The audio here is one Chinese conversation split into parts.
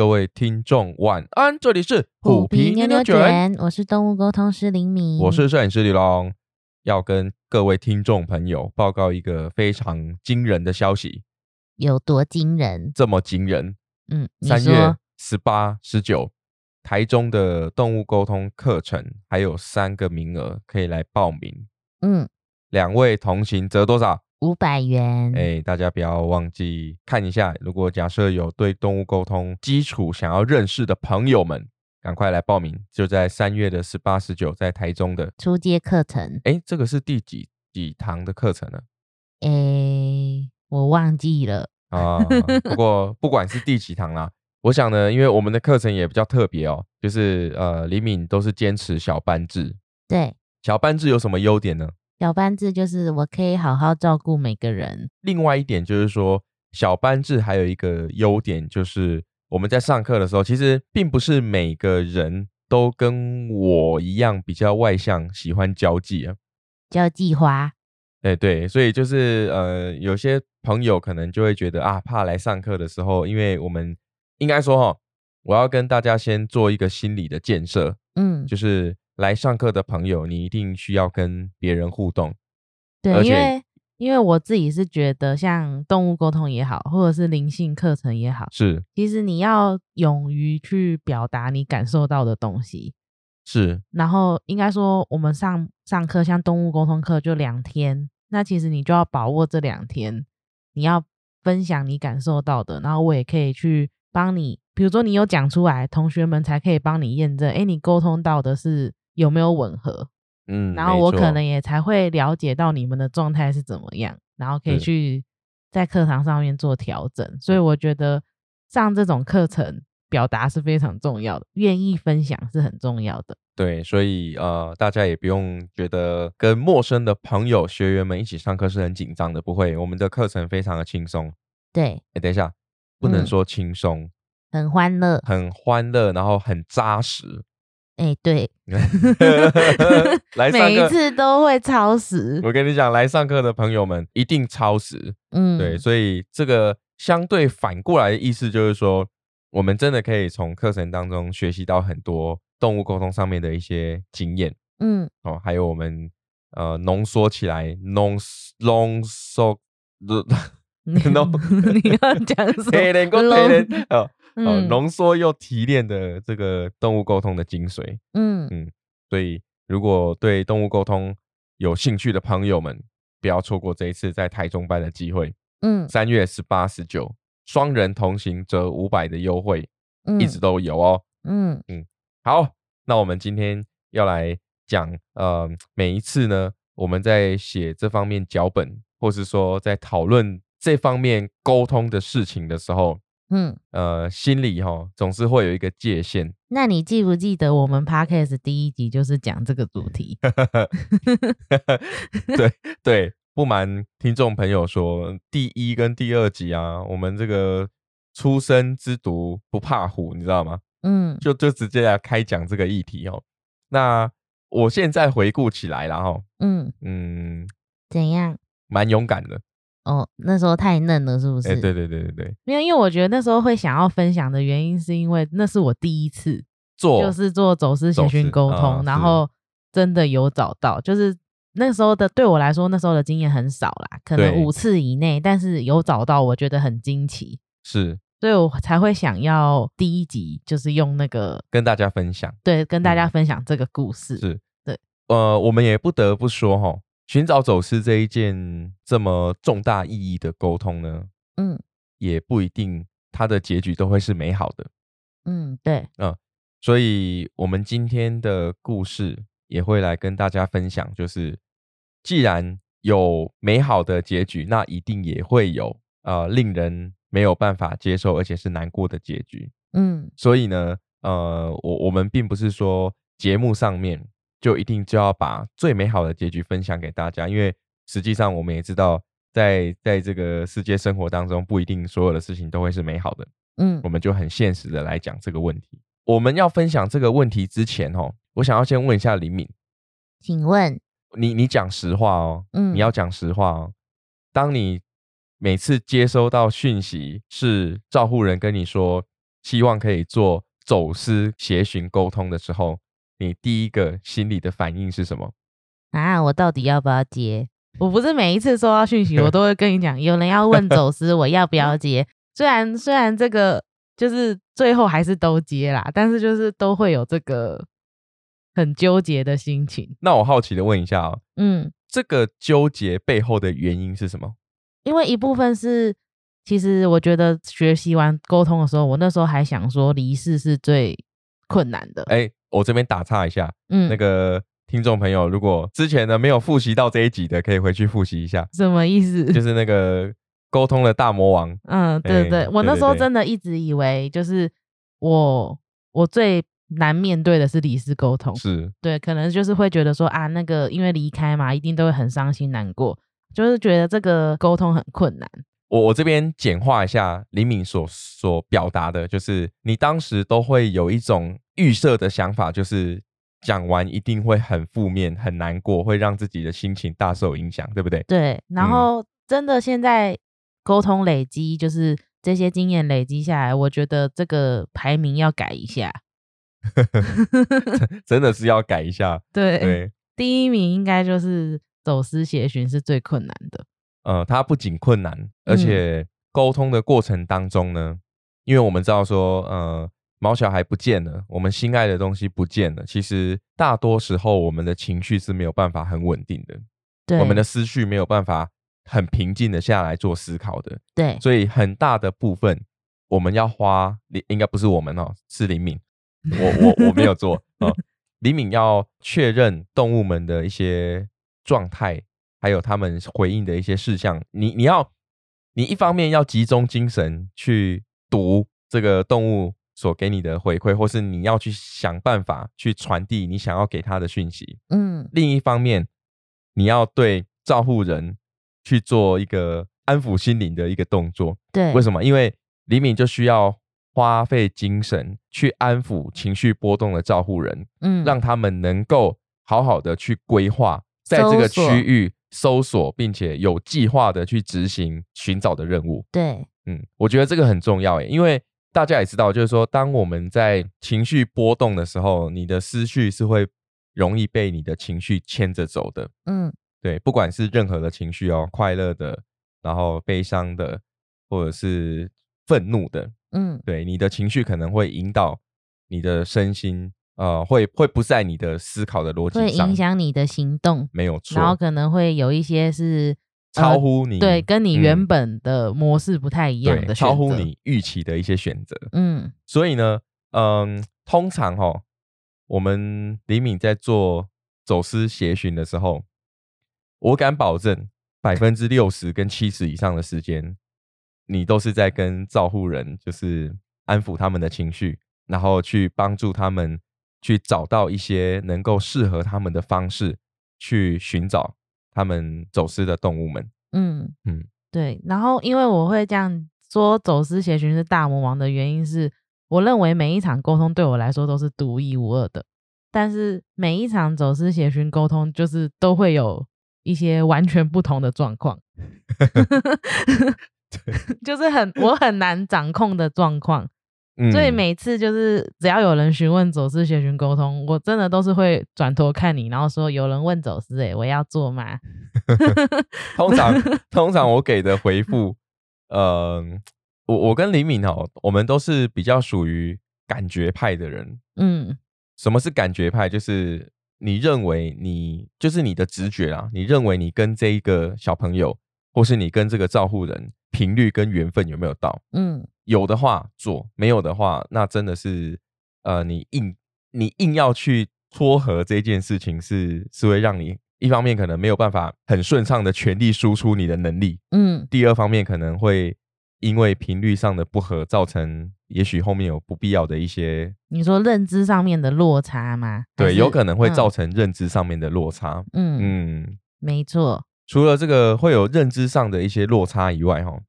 各位听众晚安，这里是虎皮牛牛卷，我是动物沟通师林敏，我是摄影师李龙，要跟各位听众朋友报告一个非常惊人的消息，有多惊人？这么惊人？嗯，三月十八、十九，台中的动物沟通课程还有三个名额可以来报名。嗯，两位同行折多少？五百元。哎，大家不要忘记看一下。如果假设有对动物沟通基础想要认识的朋友们，赶快来报名。就在三月的十八、十九，在台中的初阶课程。哎，这个是第几几堂的课程呢？哎，我忘记了啊。不过不管是第几堂啦，我想呢，因为我们的课程也比较特别哦，就是呃，李敏都是坚持小班制。对，小班制有什么优点呢？小班制就是我可以好好照顾每个人。另外一点就是说，小班制还有一个优点就是我们在上课的时候，其实并不是每个人都跟我一样比较外向，喜欢交际啊。交际花。哎，对，所以就是呃，有些朋友可能就会觉得啊，怕来上课的时候，因为我们应该说哈，我要跟大家先做一个心理的建设，嗯，就是。来上课的朋友，你一定需要跟别人互动。对，因为因为我自己是觉得，像动物沟通也好，或者是灵性课程也好，是，其实你要勇于去表达你感受到的东西。是，然后应该说，我们上上课，像动物沟通课就两天，那其实你就要把握这两天，你要分享你感受到的，然后我也可以去帮你，比如说你有讲出来，同学们才可以帮你验证，哎，你沟通到的是。有没有吻合？嗯，然后我可能也才会了解到你们的状态是怎么样，然后可以去在课堂上面做调整。所以我觉得上这种课程表达是非常重要的，愿意分享是很重要的。对，所以呃，大家也不用觉得跟陌生的朋友、学员们一起上课是很紧张的，不会，我们的课程非常的轻松。对，哎，等一下，不能说轻松，很欢乐，很欢乐，然后很扎实。哎，对，来每一次都会超时。我跟你讲，来上课的朋友们一定超时。嗯，对，所以这个相对反过来的意思就是说，我们真的可以从课程当中学习到很多动物沟通上面的一些经验。嗯，哦，还有我们呃浓缩起来，浓浓缩的，你要讲什么？呃，浓缩又提炼的这个动物沟通的精髓，嗯。嗯，所以如果对动物沟通有兴趣的朋友们，不要错过这一次在台中办的机会，嗯，三月十八、十九，双人同行折五百的优惠，一直都有哦，嗯。嗯，好，那我们今天要来讲，呃，每一次呢，我们在写这方面脚本，或是说在讨论这方面沟通的事情的时候。嗯，呃，心里哈总是会有一个界限。那你记不记得我们 podcast 第一集就是讲这个主题？对对，不瞒听众朋友说，第一跟第二集啊，我们这个出生之毒不怕虎，你知道吗？嗯，就就直接来开讲这个议题哦。那我现在回顾起来了哈，嗯嗯，怎样？蛮勇敢的。哦，那时候太嫩了，是不是？哎，对对对对对，没有，因为我觉得那时候会想要分享的原因，是因为那是我第一次做，就是做走私协讯沟通，然后真的有找到，就是那时候的对我来说，那时候的经验很少啦，可能五次以内，但是有找到，我觉得很惊奇，是，所以我才会想要第一集就是用那个跟大家分享，对，跟大家分享这个故事，是对，呃，我们也不得不说哈。寻找走私这一件这么重大意义的沟通呢，嗯，也不一定它的结局都会是美好的，嗯，对，嗯，所以我们今天的故事也会来跟大家分享，就是既然有美好的结局，那一定也会有呃令人没有办法接受而且是难过的结局，嗯，所以呢，呃，我我们并不是说节目上面。就一定就要把最美好的结局分享给大家，因为实际上我们也知道，在在这个世界生活当中，不一定所有的事情都会是美好的。嗯，我们就很现实的来讲这个问题。我们要分享这个问题之前，哦，我想要先问一下李敏，请问你你讲实话哦，嗯，你要讲实话哦。当你每次接收到讯息是照护人跟你说希望可以做走私协寻沟通的时候，你第一个心里的反应是什么？啊，我到底要不要接？我不是每一次收到讯息，我 都会跟你讲，有人要问走私，我要不要接？虽然虽然这个就是最后还是都接啦，但是就是都会有这个很纠结的心情。那我好奇的问一下哦，嗯，这个纠结背后的原因是什么？因为一部分是，其实我觉得学习完沟通的时候，我那时候还想说离世是最困难的。哎，我这边打岔一下，嗯，那个听众朋友，如果之前呢没有复习到这一集的，可以回去复习一下。什么意思？就是那个沟通的大魔王。嗯，对对，哎我那时候真的一直以为，就是我我最难面对的是理事沟通。是，对，可能就是会觉得说啊，那个因为离开嘛，一定都会很伤心难过，就是觉得这个沟通很困难。我我这边简化一下李敏所所表达的，就是你当时都会有一种预设的想法，就是讲完一定会很负面、很难过，会让自己的心情大受影响，对不对？对，然嗯后真的现在沟通累积，就是这些经验累积下来，我觉得这个排名要改一下。真的是要改一下。对，对，第一名应该就是走私协寻是最困难的。呃，它不仅困难，而且沟通的过程当中呢，因为我们知道说，呃，毛小孩不见了，我们心爱的东西不见了，其实大多时候我们的情绪是没有办法很稳定的，对，我们的思绪没有办法很平静的下来做思考的，对。所以很大的部分我们要花，李应该不是我们哦，是李敏，我我我没有做哦，李敏要确认动物们的一些状态，还有他们回应的一些事项，你你要你一方面要集中精神去读这个动物所给你的回馈，或是你要去想办法去传递你想要给他的讯息，嗯，另一方面，你要对照护人去做一个安抚心灵的一个动作。对，为什么？因为李敏就需要花费精神去安抚情绪波动的照护人，嗯，让他们能够好好的去规划在这个区域搜索，并且有计划的去执行寻找的任务。对，嗯，我觉得这个很重要诶，因为大家也知道，就是说，当我们在情绪波动的时候，你的思绪是会容易被你的情绪牵着走的。嗯，对，不管是任何的情绪哦，快乐的，然后悲伤的，或者是愤怒的，嗯，对，你的情绪可能会引导你的身心，呃，会会不在你的思考的逻会辑上影，响你的行动，没有错然后，可能会有一些是呃超乎你对，跟你嗯原本的模式不太一样的超乎你预期的一些选择。嗯，所以呢，嗯，通常哈、我们李敏在做走私协寻的时候，我敢保证百分之六十跟七十以上的时间，你都是在跟照护人，就是安抚他们的情绪，然后去帮助他们去找到一些能够适合他们的方式，去寻找他们走失的动物们。嗯嗯对。然后，因为我会这样说，走私协寻是大魔王的原因是，我认为每一场沟通对我来说都是独一无二的，但是每一场走私协寻沟通，就是都会有一些完全不同的状况，就是很我很难掌控的状况。嗯，所以每次就是只要有人询问走私协寻沟通，我真的都是会转头看你，然后说有人问走私，诶，我要做吗？通常通常我给的回复，呃，我我跟李敏哦，我们都是比较属于感觉派的人。嗯什么是感觉派？就是你认为你就是你的直觉啊，你认为你跟这一个小朋友，或是你跟这个照护人频率跟缘分有没有到？嗯有的话做，没有的话，那真的是呃，你硬你硬要去撮合这件事情是，是会让你一方面可能没有办法很顺畅的全力输出你的能力，嗯第二方面可能会因为频率上的不合，造成也许后面有不必要的一些你说认知上面的落差吗？对，有可能会造嗯成认知上面的落差。嗯，嗯，没错，除了这个会有认知上的一些落差以外，哈，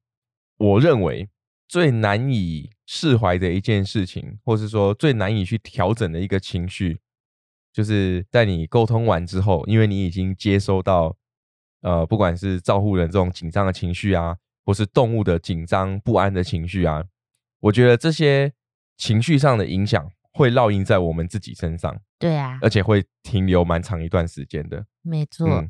我认为最难以释怀的一件事情，或是说最难以去调整的一个情绪，就是在你沟通完之后，因为你已经接收到，呃，不管是照护人这种紧张的情绪啊，或是动物的紧张不安的情绪啊，我觉得这些情绪上的影响会烙印在我们自己身上，对啊，而且会停留蛮长一段时间的。没错，嗯，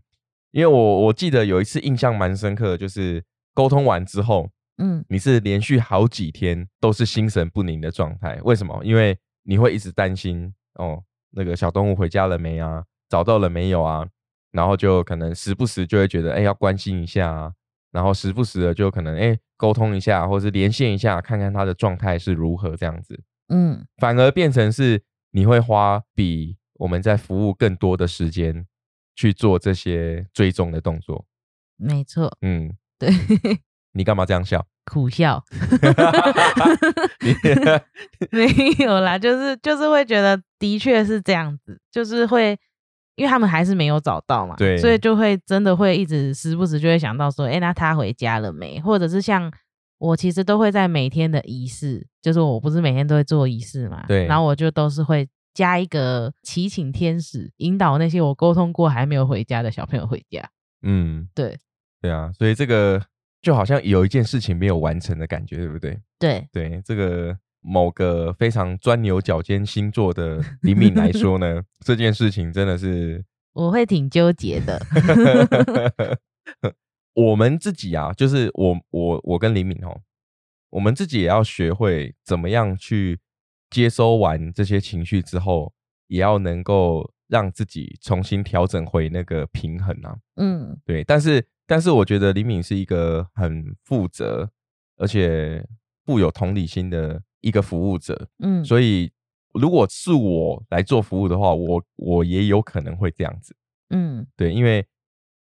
因为我我记得有一次印象蛮深刻的，就是沟通完之后，嗯你是连续好几天都是心神不宁的状态。为什么？因为你会一直担心哦，那个小动物回家了没啊？找到了没有啊？然后就可能时不时就会觉得，哎，要关心一下啊。然后时不时的就可能，哎，沟通一下，或是连线一下，看看它的状态是如何这样子。嗯，反而变成是你会花比我们在服务更多的时间去做这些追踪的动作。没错，嗯，对，你干嘛这样笑？苦笑，你 没有啦，就是就是会觉得的确是这样子，就是会。因为他们还是没有找到嘛，对所以就会真的会一直时不时就会想到说，哎，那他回家了没？或者是像我其实都会在每天的仪式，就是我不是每天都会做仪式嘛，对然后我就都是会加一个祈请天使，引导那些我沟通过还没有回家的小朋友回家。嗯，对对啊，所以这个就好像有一件事情没有完成的感觉，对不对？对，对这个某个非常钻牛角尖星座的李敏来说呢，这件事情真的是我会挺纠结的。我们自己啊，就是我我我跟李敏哦，我们自己也要学会怎么样去接收完这些情绪之后，也要能够让自己重新调整回那个平衡啊。嗯。对，但是但是我觉得李敏是一个很负责而且富有同理心的一个服务者，嗯，所以如果是我来做服务的话，我我也有可能会这样子。嗯。对，因为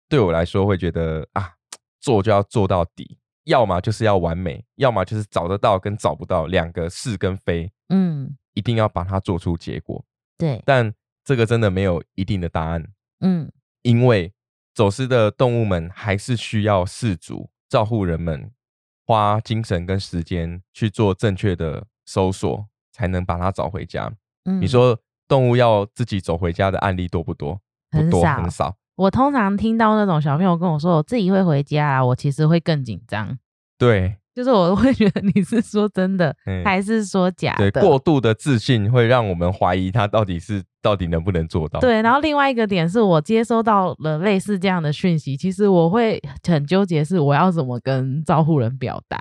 对我来说会觉得啊，做就要做到底，要么就是要完美，要么就是找得到跟找不到两个是跟非，嗯，一定要把它做出结果。对，但这个真的没有一定的答案，嗯因为走失的动物们还是需要饲主、照护人们花精神跟时间去做正确的搜索，才能把它找回家。嗯，你说动物要自己走回家的案例多不多？不多，很少很少。我通常听到那种小朋友跟我说我自己会回家啊，我其实会更紧张，对就是我会觉得你是说真的嗯还是说假对，的？过度的自信会让我们怀疑他到底是到底能不能做到。对，然后另外一个点是我接收到了类似这样的讯息，其实我会很纠结，是我要怎么跟照护人表达。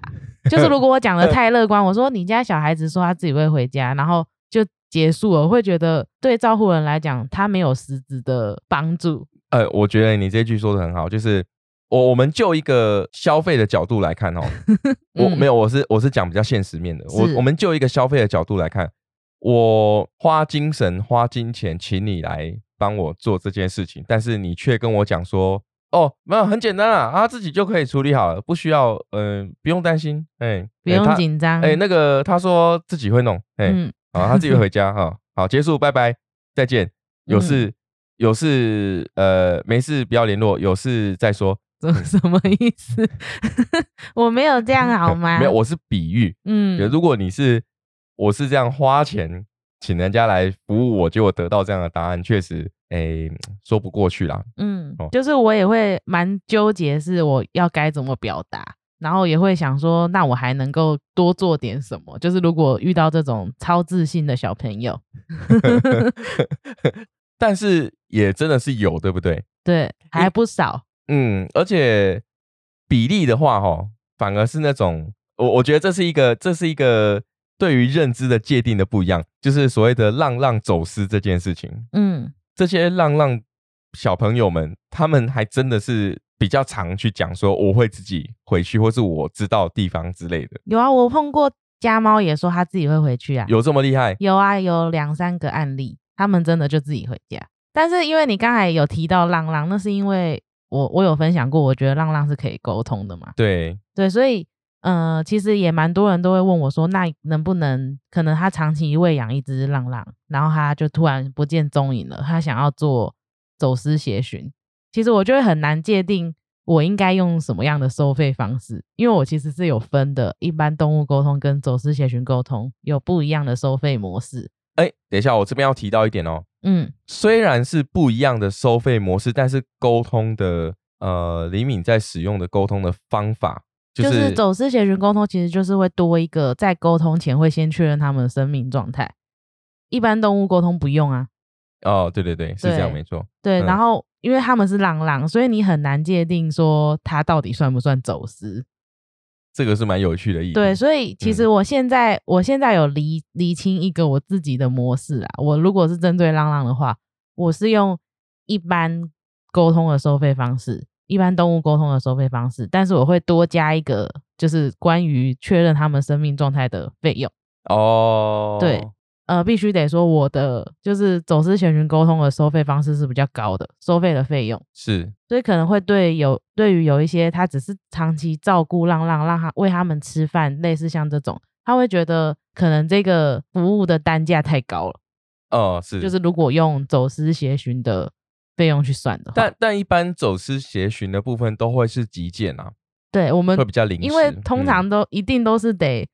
就是如果我讲的 太乐观，我说你家小孩子说他自己会回家，然后就结束了，我会觉得对照护人来讲，他没有实质的帮助。呃，我觉得你这句说的很好，就是我我们就一个消费的角度来看哦，我嗯没有，我是我是讲比较现实面的，我是我们就一个消费的角度来看，我花精神花金钱请你来帮我做这件事情，但是你却跟我讲说，哦，没有很简单啊，他自己就可以处理好了，不需要，嗯、不用担心，哎、不用紧张。哎、那个他说自己会弄，哎、嗯，好，他自己回家哈。好，结束，拜拜，再见。有事、有事，呃，没事不要联络，有事再说。什 什么意思？我没有这样好吗？没有，我是比喻。嗯，如果你是我是这样花钱请人家来服务我，结果得到这样的答案，确实，哎、说不过去啦。嗯哦，就是我也会蛮纠结，是我要该怎么表达，然后也会想说，那我还能够多做点什么？就是如果遇到这种超自信的小朋友，但是也真的是有，对不对？对，还不少，嗯，而且比例的话，哈，反而是那种我我觉得这是一个这是一个对于认知的界定的不一样，就是所谓的浪浪走私这件事情。嗯这些浪浪小朋友们，他们还真的是比较常去讲说我会自己回去，或是我知道地方之类的，有啊，我碰过家猫也说他自己会回去啊，有这么厉害？有啊，有两三个案例，他们真的就自己回家。但是因为你刚才有提到浪浪，那是因为我我有分享过，我觉得浪浪是可以沟通的嘛。对，对，所以呃，其实也蛮多人都会问我说，那能不能可能他长期喂养一只浪浪，然后他就突然不见踪影了，他想要做走私协寻，其实我就会很难界定我应该用什么样的收费方式，因为我其实是有分的，一般动物沟通跟走私协寻沟通有不一样的收费模式。哎，等一下，我这边要提到一点哦，嗯虽然是不一样的收费模式，但是沟通的呃，李敏在使用的沟通的方法就就是走私协寻沟通，其实就是会多一个在沟通前会先确认他们的生命状态。一般动物沟通不用啊，哦，对对对，是这样没错。对，嗯然后因为他们是狼狼，所以你很难界定说它到底算不算走私。这个是蛮有趣的意义。对，所以其实嗯我现在、我现在有厘厘清一个我自己的模式啊。我如果是针对浪浪的话，我是用一般沟通的收费方式，一般动物沟通的收费方式，但是我会多加一个，就是关于确认他们生命状态的费用。哦，对呃，必须得说我的就是走私潜寻沟通的收费方式是比较高的，收费的费用。是所以可能会对有对于有一些他只是长期照顾浪浪，让他喂他们吃饭，类似像这种，他会觉得可能这个服务的单价太高了。哦，是就是如果用走私协寻的费用去算的话，但但一般走私协寻的部分都会是极件啊，对我们会比较临时，因为通嗯常都、一定都是得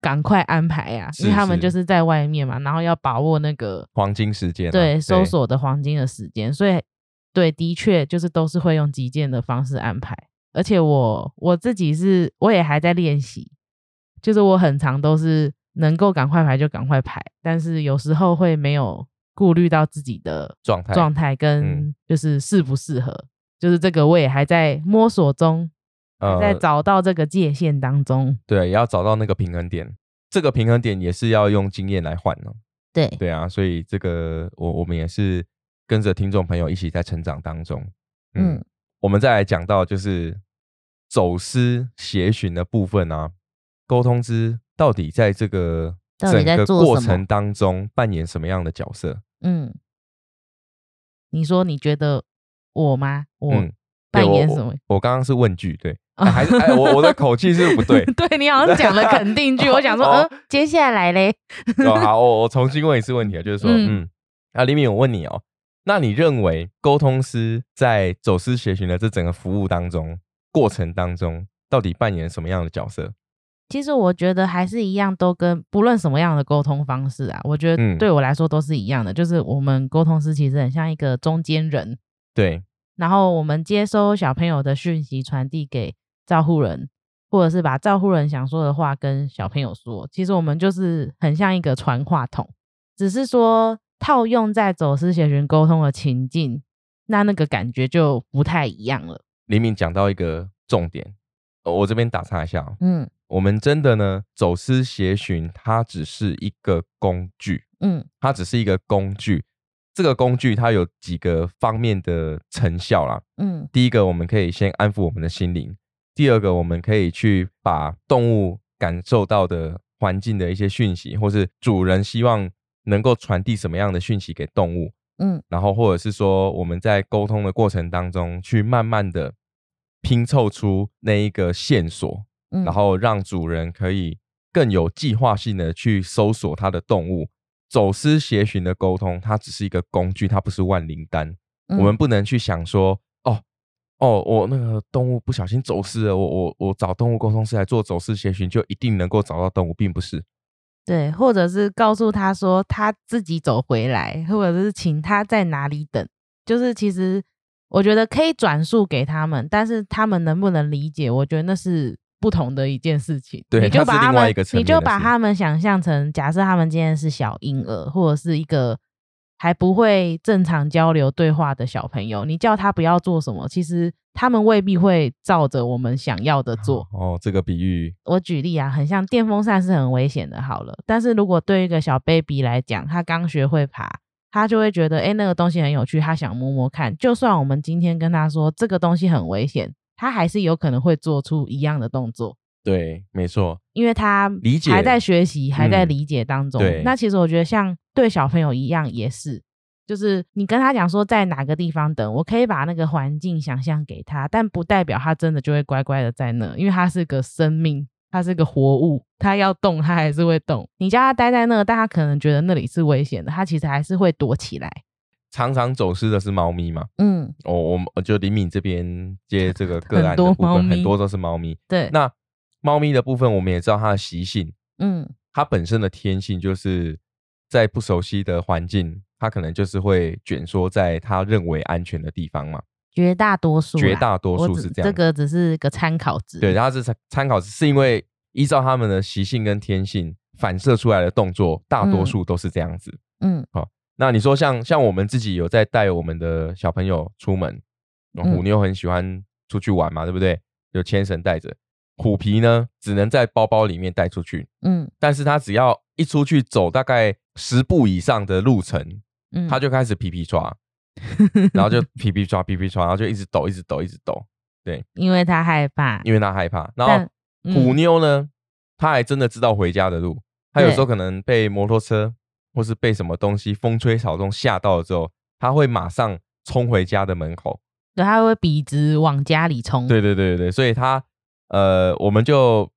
赶快安排呀、因为是他们就是在外面嘛，然后要把握那个黄金时间啊、对。搜索的黄金的时间，所以对，的确就是都是会用急件的方式安排。而且我我自己是我也还在练习，就是我很常都是能够赶快排就赶快排，但是有时候会没有顾虑到自己的状态。状态跟嗯。就是适不适合，就是这个我也还在摸索中，还在呃，找到这个界限当中。对，也要找到那个平衡点，这个平衡点也是要用经验来换呢、对，对啊，所以这个我我们也是跟着听众朋友一起在成长当中。嗯，嗯我们再来讲到就是走私协寻的部分啊，沟通之到底在这个整个过程当中扮演什么样的角色？嗯，你说你觉得我吗？我扮演什么？我刚刚是问句，对，哎还是哎，我我的口气是不对。对你好像讲了肯定句，我想说，哦嗯，接下来嘞，哦，好，我我重新问一次问题啊，就是说，嗯嗯，啊，李敏，我问你哦，那你认为沟通师在走私协寻的这整个服务当中过程当中，到底扮演什么样的角色？其实我觉得还是一样，都跟不论什么样的沟通方式啊，我觉嗯得对我来说都是一样的。就是我们沟通师其实很像一个中间人，对，然后我们接收小朋友的讯息，传递给照护人，或者是把照护人想说的话跟小朋友说。其实我们就是很像一个传话筒，只是说套用在走私协寻沟通的情境，那那个感觉就不太一样了。黎明讲到一个重点，呃我这边打岔一下哦，嗯我们真的呢，走私协寻它只是一个工具，嗯它只是一个工具。这个工具它有几个方面的成效啦，嗯第一个，我们可以先安抚我们的心灵；第二个，我们可以去把动物感受到的环境的一些讯息，或是主人希望能够传递什么样的讯息给动物，嗯然后或者是说我们在沟通的过程当中，去慢慢的拼凑出那一个线索，嗯，然后让主人可以更有计划性的去搜索它的动物。走私协寻的沟通，它只是一个工具，它不是万灵丹。我们嗯不能去想说，哦哦，我那个动物不小心走失了，我我我找动物沟通师来做走失协寻，就一定能够找到动物，并不是。对，或者是告诉他说他自己走回来，或者是请他在哪里等。就是其实我觉得可以转述给他们，但是他们能不能理解，我觉得那是不同的一件事情。对你就把他们你就把他们想象成，假设他们今天是小婴儿，或者是一个还不会正常交流对话的小朋友，你叫他不要做什么，其实他们未必会照着我们想要的做。哦，这个比喻，我举例啊，很像电风扇是很危险的，好了，但是如果对一个小 baby 来讲，他刚学会爬，他就会觉得，哎、那个东西很有趣，他想摸摸看。就算我们今天跟他说这个东西很危险，他还是有可能会做出一样的动作，对，没错，因为他理解还在学习，还在嗯理解当中。对那其实我觉得像对小朋友一样，也是。就是你跟他讲说在哪个地方等，我可以把那个环境想象给他，但不代表他真的就会乖乖的在那，因为他是个生命，他是个活物，他要动他还是会动。你叫他待在那，但他可能觉得那里是危险的，他其实还是会躲起来。常常走失的是猫咪嘛。嗯，哦，我们我就李敏这边接这个个案的很多都是猫咪。对，那猫咪的部分，我们也知道它的习性，嗯它本身的天性就是在不熟悉的环境，它可能就是会卷缩在它认为安全的地方嘛。绝大多数，绝大多数是这样。这个只是个参考值。对，然后是参考值，是因为依照它们的习性跟天性反射出来的动作，大多嗯数都是这样子。嗯好那你说像像我们自己有在带我们的小朋友出门，嗯虎妞很喜欢出去玩嘛，对不对？有牵绳带着，虎皮呢只能在包包里面带出去，嗯。但是他只要一出去走大概十步以上的路程，嗯，他就开始皮皮抓，然后就皮皮抓皮皮抓，然后就一直抖一直抖一直抖，对。因为他害怕，因为他害怕。然后虎嗯。妞呢，她还真的知道回家的路，她有时候可能被摩托车或是被什么东西风吹草动吓到了之后，她会马上冲回家的门口。对，他会笔直往家里冲。对对对对对，所以她呃，我们就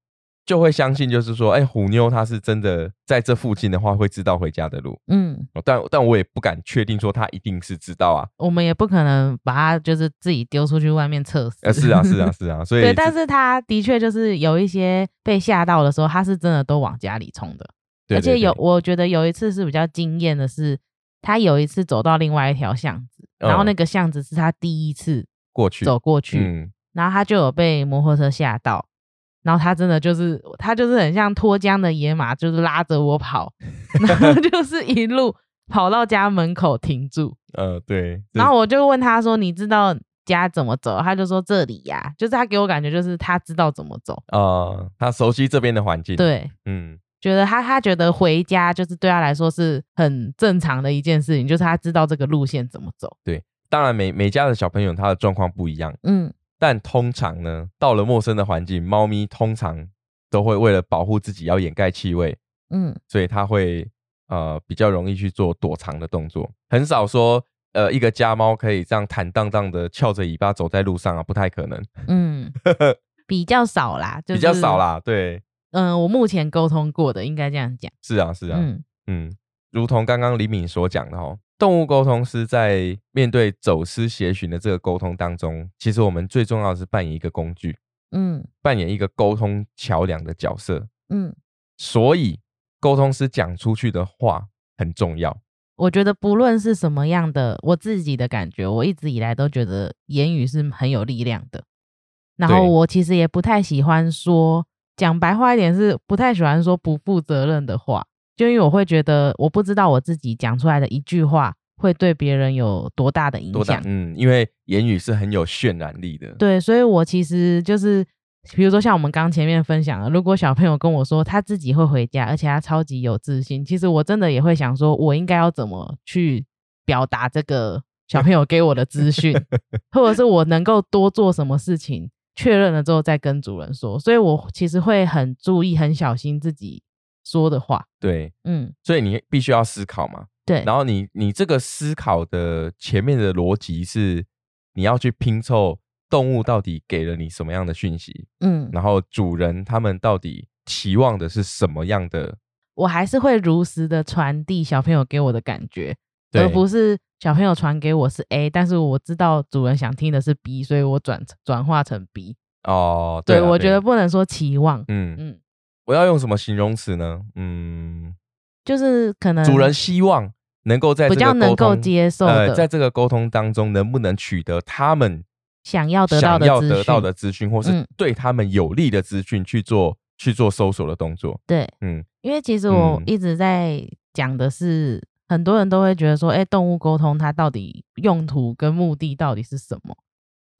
就会相信，就是说，哎，虎妞她是真的在这附近的话，会知道回家的路。嗯，但但我也不敢确定说她一定是知道啊。我们也不可能把她就是自己丢出去外面测试。呃，是啊是啊 是啊，所以对，但是她的确就是有一些被吓到的时候，她是真的都往家里冲的。对对而且有，我觉得有一次是比较惊艳的是，他有一次走到另外一条巷子，然后嗯那个巷子是他第一次过去走过去，嗯，然后他就有被摩托车吓到，然后他真的就是他就是很像脱缰的野马，就是拉着我跑，然后就是一路跑到家门口停住，呃对，然后我就问他说：“你知道家怎么走？”他就说：“这里呀、就是他给我感觉就是他知道怎么走，呃，他熟悉这边的环境，，对。嗯。觉得他他觉得回家就是对他来说是很正常的一件事情，就是他知道这个路线怎么走。对当然每每家的小朋友他的状况不一样，嗯但通常呢，到了陌生的环境，猫咪通常都会为了保护自己要掩盖气味，嗯所以它会呃比较容易去做躲藏的动作，很少说呃一个家猫可以这样坦荡荡的翘着尾巴走在路上啊，不太可能，嗯，比较少啦，就是比较少。啦，对，嗯，我目前沟通过的应该这样讲。是啊是啊，嗯嗯，如同刚刚李敏所讲的哦，动物沟通师在面对走私协寻的这个沟通当中，其实我们最重要的是扮演一个工具，嗯扮演一个沟通桥梁的角色。嗯，所以沟通师讲出去的话很重要。我觉得不论是什么样的，我自己的感觉，我一直以来都觉得言语是很有力量的。然后我其实也不太喜欢说，讲白话一点是不太喜欢说不负责任的话，就因为我会觉得我不知道我自己讲出来的一句话会对别人有多大的影响。？多大嗯，因为言语是很有渲染力的。对，所以我其实就是，比如说像我们刚前面分享的，如果小朋友跟我说他自己会回家，而且他超级有自信，其实我真的也会想说，我应该要怎么去表达这个小朋友给我的资讯，或者是我能够多做什么事情，确认了之后再跟主人说。所以我其实会很注意、很小心自己说的话。对，嗯，所以你必须要思考嘛。对，然后你你这个思考的前面的逻辑是，你要去拼凑动物到底给了你什么样的讯息，嗯，然后主人他们到底期望的是什么样的？我还是会如实的传递小朋友给我的感觉。对而不是小朋友传给我是 A，但是我知道主人想听的是 B，所以我转转化成 B。哦，对，啦我觉得，不能说期望，嗯，嗯，我要用什么形容词呢？嗯，就是可能主人希望能够在比较能够接受呃，在这个沟通当中，能不能取得他们想要得到的资要得到讯的资讯，或是嗯对他们有利的资讯去做去做搜索的动作？对，嗯，因为其实我嗯一直在讲的是，很多人都会觉得说，哎，动物沟通它到底用途跟目的到底是什么？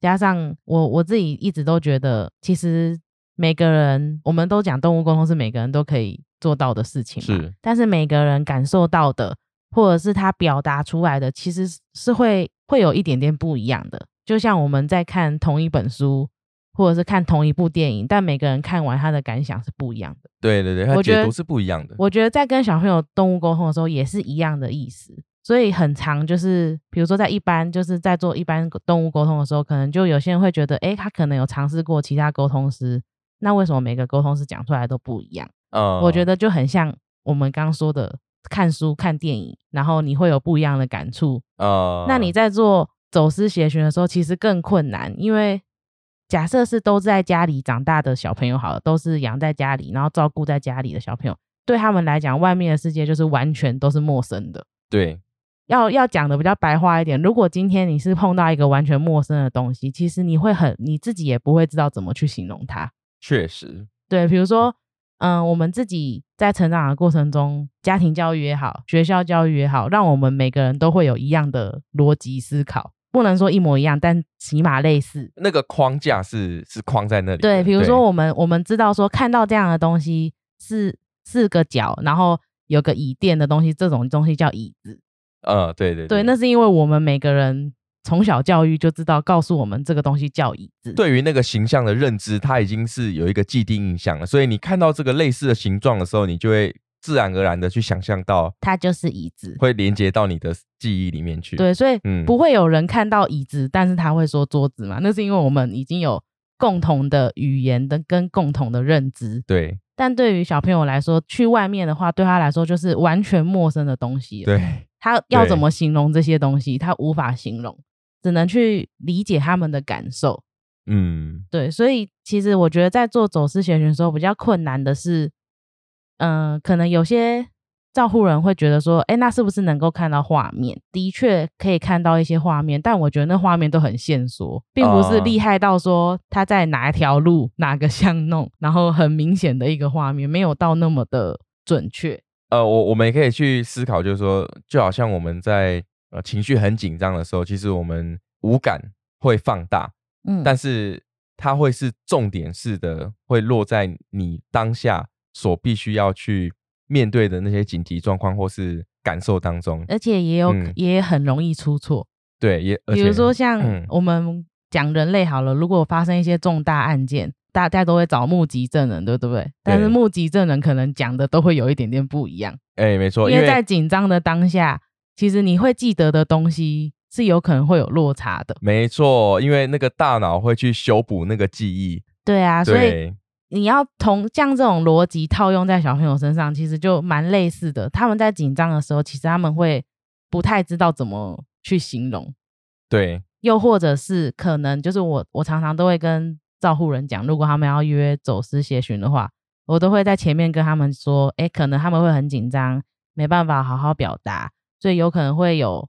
加上我我自己一直都觉得，其实每个人，我们都讲动物沟通是每个人都可以做到的事情嘛，是但是每个人感受到的，或者是他表达出来的，其实是会会有一点点不一样的。就像我们在看同一本书，或者是看同一部电影，但每个人看完他的感想是不一样的。对对对，它我觉得解读是不一样的。我觉得在跟小朋友动物沟通的时候也是一样的意思，所以很长就是，比如说在一般就是在做一般动物沟通的时候，可能就有些人会觉得，哎，他可能有尝试过其他沟通师，那为什么每个沟通师讲出来都不一样？嗯，我觉得就很像我们刚说的看书、看电影，然后你会有不一样的感触。呃，那你在做走私协寻的时候，其实更困难，因为假设是都在家里长大的小朋友，好了，都是养在家里，然后照顾在家里的小朋友，对他们来讲，外面的世界就是完全都是陌生的。对要要讲的比较白话一点，如果今天你是碰到一个完全陌生的东西，其实你会很你自己也不会知道怎么去形容它。确实，对，比如说，嗯，我们自己在成长的过程中，家庭教育也好，学校教育也好，让我们每个人都会有一样的逻辑思考，不能说一模一样，但起码类似。那个框架是是框在那里的。对，比如说我们我们知道说看到这样的东西是四个角，然后有个椅垫的东西，这种东西叫椅子。呃，对对对，那是因为我们每个人从小教育就知道，告诉我们这个东西叫椅子。对于那个形象的认知，它已经是有一个既定印象了，所以你看到这个类似的形状的时候，你就会自然而然的去想象到它就是椅子，会连接到你的记忆里面去。对，所以不会有人看到椅子，但是他会说桌子嘛？那是因为我们已经有共同的语言的跟共同的认知。对，但对于小朋友来说，去外面的话，对他来说就是完全陌生的东西。对。他要怎么形容这些东西？他无法形容，只能去理解他们的感受。嗯，对，所以其实我觉得在做走私协寻的时候，比较困难的是，嗯，可能有些照护人会觉得说，哎，那是不是能够看到画面？的确可以看到一些画面，但我觉得那画面都很线索，并不是厉害到说他在哪一条路、哪个巷弄，然后很明显的一个画面，没有到那么的准确。呃，我我们也可以去思考，就是说，就好像我们在呃情绪很紧张的时候，其实我们五感会放大，嗯，但是它会是重点式的，会落在你当下所必须要去面对的那些紧急状况或是感受当中，而且也有也很容易出错，对，也比如说像我们讲人类好了，如果发生一些重大案件。大家都会找目击证人，对不对？但是目击证人可能讲的都会有一点点不一样。哎，没错，因为在紧张的当下，其实你会记得的东西是有可能会有落差的。没错，因为那个大脑会去修补那个记忆。对啊，所以你要同将这种逻辑套用在小朋友身上，其实就蛮类似的。他们在紧张的时候，其实他们会不太知道怎么去形容。对，又或者是可能就是我，我常常都会跟。照护人讲，如果他们要约走私协寻的话，我都会在前面跟他们说，哎，可能他们会很紧张，没办法好好表达，所以有可能会有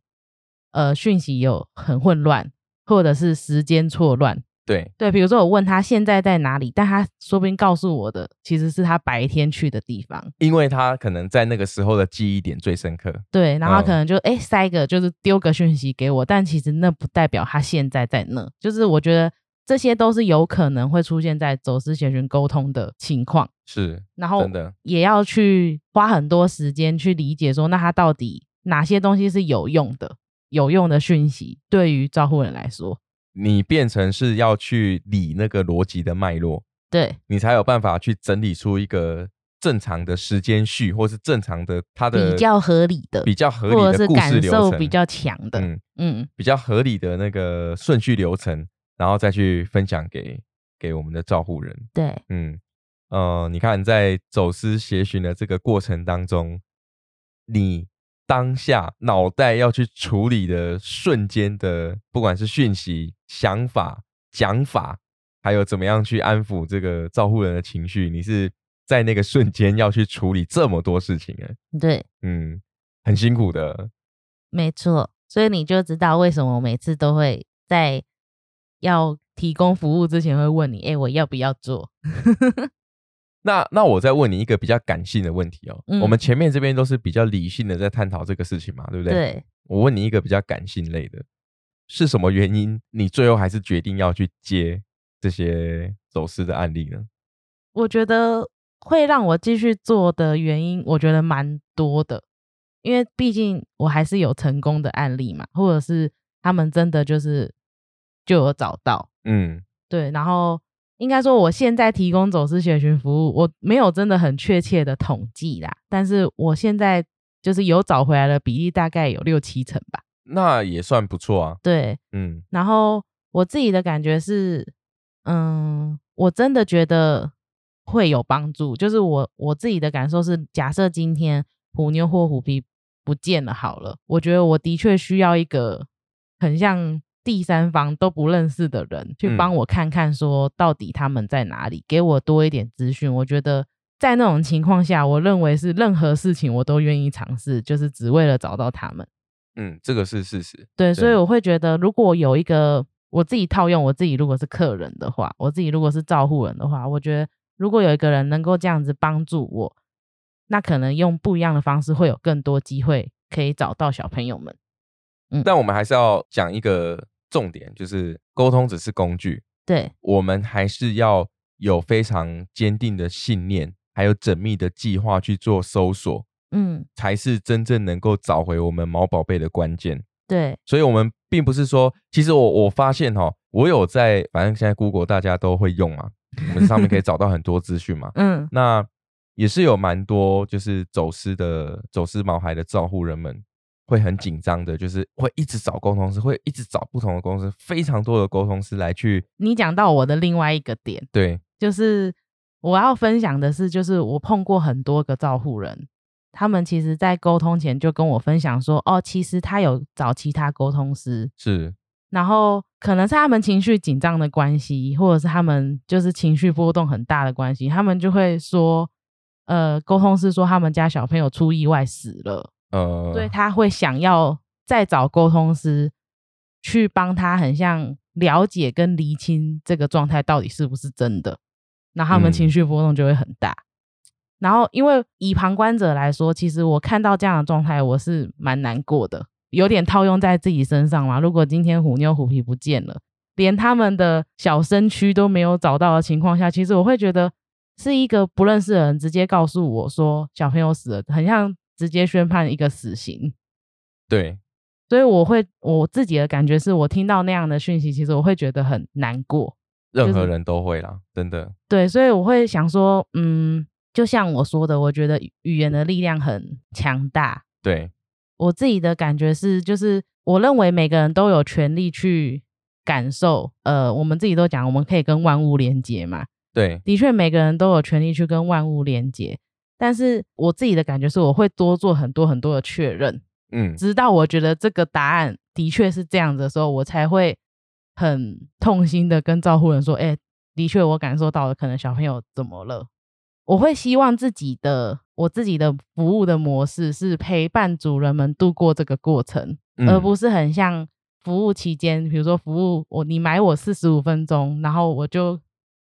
呃讯息有很混乱，或者是时间错乱。对对，比如说我问他现在在哪里，但他说不定告诉我的其实是他白天去的地方，因为他可能在那个时候的记忆点最深刻。对，然后可能就哎塞个就是丢个讯息给我，但其实那不代表他现在在那，就是我觉得。这些都是有可能会出现在走私协寻沟通的情况，是，然后也要去花很多时间去理解，说那他到底哪些东西是有用的、有用的讯息，对于照护人来说，你变成是要去理那个逻辑的脉络，对你才有办法去整理出一个正常的时间序，或是正常的它的比较合理的、比较合理的故事流程，比较强的，嗯嗯，比较合理的那个顺序流程。然后再去分享给给我们的照护人。对，嗯，呃，你看，在走私协寻的这个过程当中，你当下脑袋要去处理的瞬间的，不管是讯息、想法、讲法，还有怎么样去安抚这个照护人的情绪，你是在那个瞬间要去处理这么多事情哎。对，嗯，很辛苦的。没错，所以你就知道为什么我每次都会在。要提供服务之前会问你，哎，我要不要做？那那我再问你一个比较感性的问题哦。我们前面这边都是比较理性的在探讨这个事情嘛，对不对？对。我问你一个比较感性类的，是什么原因你最后还是决定要去接这些走私的案例呢？我觉得会让我继续做的原因，我觉得蛮多的，因为毕竟我还是有成功的案例嘛，或者是他们真的就是。就有找到，嗯，对，然后应该说，我现在提供走私学群服务，我没有真的很确切的统计啦，但是我现在就是有找回来的比例大概有六七成吧，那也算不错啊。对，嗯，然后我自己的感觉是，嗯，我真的觉得会有帮助，就是我我自己的感受是，假设今天虎妞或虎皮不见了，好了，我觉得我的确需要一个很像。第三方都不认识的人去帮我看看，说到底他们在哪里，给我多一点资讯。我觉得在那种情况下，我认为是任何事情我都愿意尝试，就是只为了找到他们。嗯，这个是事实。对，所以我会觉得，如果有一个我自己套用我自己，如果是客人的话，我自己如果是照护人的话，我觉得如果有一个人能够这样子帮助我，那可能用不一样的方式，会有更多机会可以找到小朋友们。嗯但我们还是要讲一个重点，就是沟通只是工具，对，我们还是要有非常坚定的信念，还有缜密的计划去做搜索，嗯，才是真正能够找回我们毛宝贝的关键。对，所以，我们并不是说，其实我我发现哈，我有在，反正现在 Google 大家都会用嘛，我们上面可以找到很多资讯嘛。嗯，那也是有蛮多就是走私的走私毛孩的照护人们会很紧张的，就是会一直找沟通师，会一直找不同的公司，非常多的沟通师来去你讲到我的另外一个点，对就是我要分享的是，就是我碰过很多个照护人，他们其实在沟通前就跟我分享说，哦，其实他有找其他沟通师，是。然后可能是他们情绪紧张的关系，或者是他们就是情绪波动很大的关系，他们就会说，呃，沟通师说他们家小朋友出意外死了，呃所以他会想要再找沟通师去帮他，很像了解跟厘清这个状态到底是不是真的，那他们嗯情绪波动就会很大。然后，因为以旁观者来说，其实我看到这样的状态，我是蛮难过的，有点套用在自己身上嘛。如果今天虎妞虎皮不见了，连他们的小身躯都没有找到的情况下，其实我会觉得是一个不认识的人直接告诉我说小朋友死了，很像直接宣判一个死刑。对所以我会我自己的感觉是我听到那样的讯息，其实我会觉得很难过。任何人都会啦，真的对，所以我会想说，嗯，就像我说的，我觉得语语言的力量很强大。对我自己的感觉是，就是我认为每个人都有权利去感受。呃，我们自己都讲，我们可以跟万物连接嘛。对的确，每个人都有权利去跟万物连接。但是我自己的感觉是，我会多做很多很多的确认，嗯直到我觉得这个答案的确是这样子的时候，我才会很痛心的跟照护人说：“哎、的确我感受到了，可能小朋友怎么了。”我会希望自己的我自己的服务的模式是陪伴主人们度过这个过程，嗯而不是很像服务期间，比如说服务我你买我四十五分钟，然后我就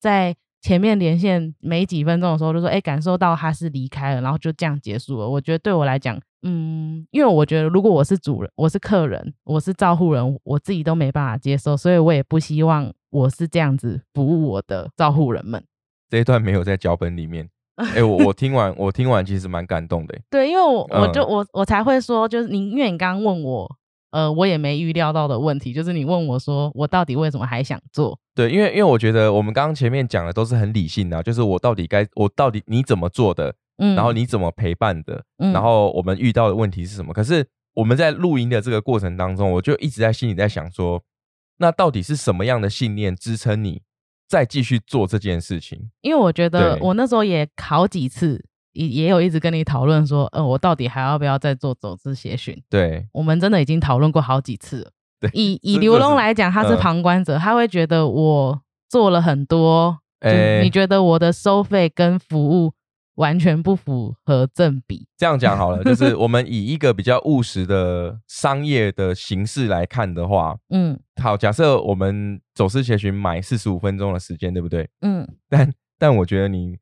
在前面连线没几分钟的时候就说，哎，感受到他是离开了，然后就这样结束了。我觉得对我来讲，嗯，因为我觉得如果我是主人，我是客人，我是照护人，我自己都没办法接受，所以我也不希望我是这样子服务我的照护人们。这一段没有在脚本里面。哎、我我听完，我听完其实蛮感动的欸。对，因为我我就嗯我我才会说，就是你，因为你刚刚问我，呃，我也没预料到的问题，就是你问我说，我到底为什么还想做？对，因为因为我觉得我们刚刚前面讲的都是很理性的啊，就是我到底该我到底你怎么做的，嗯，然后你怎么陪伴的，嗯，然后我们遇到的问题是什么？可是我们在录音的这个过程当中，我就一直在心里在想说，那到底是什么样的信念支撑你再继续做这件事情？因为我觉得我那时候也考几次，也也有一直跟你讨论说，呃，我到底还要不要再做走之协训？对我们真的已经讨论过好几次了。对，以以刘龙来讲，他是嗯旁观者，他会觉得我做了很多，就是诶你觉得我的收费跟服务完全不符合正比。这样讲好了，就是我们以一个比较务实的商业的形式来看的话，嗯好，假设我们走私协寻买四十五分钟的时间，对不对？嗯，但但我觉得你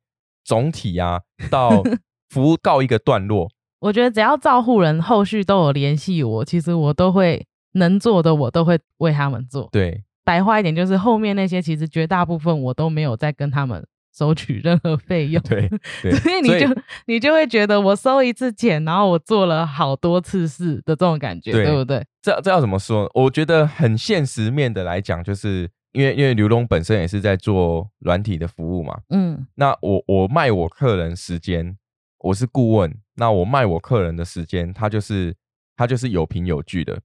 总体啊，到 服务告一个段落，我觉得只要照护人后续都有联系我，其实我都会能做的，我都会为他们做。对白话一点，就是后面那些其实绝大部分我都没有再跟他们收取任何 费用。对对，所以你就你就会觉得我收一次钱，然后我做了好多次事的这种感觉，对对不对？这这要怎么说？我觉得很现实面的来讲，就是因为因为刘龙本身也是在做软体的服务嘛，嗯那我我卖我客人时间，我是顾问，那我卖我客人的时间，他就是他就是有凭有据的。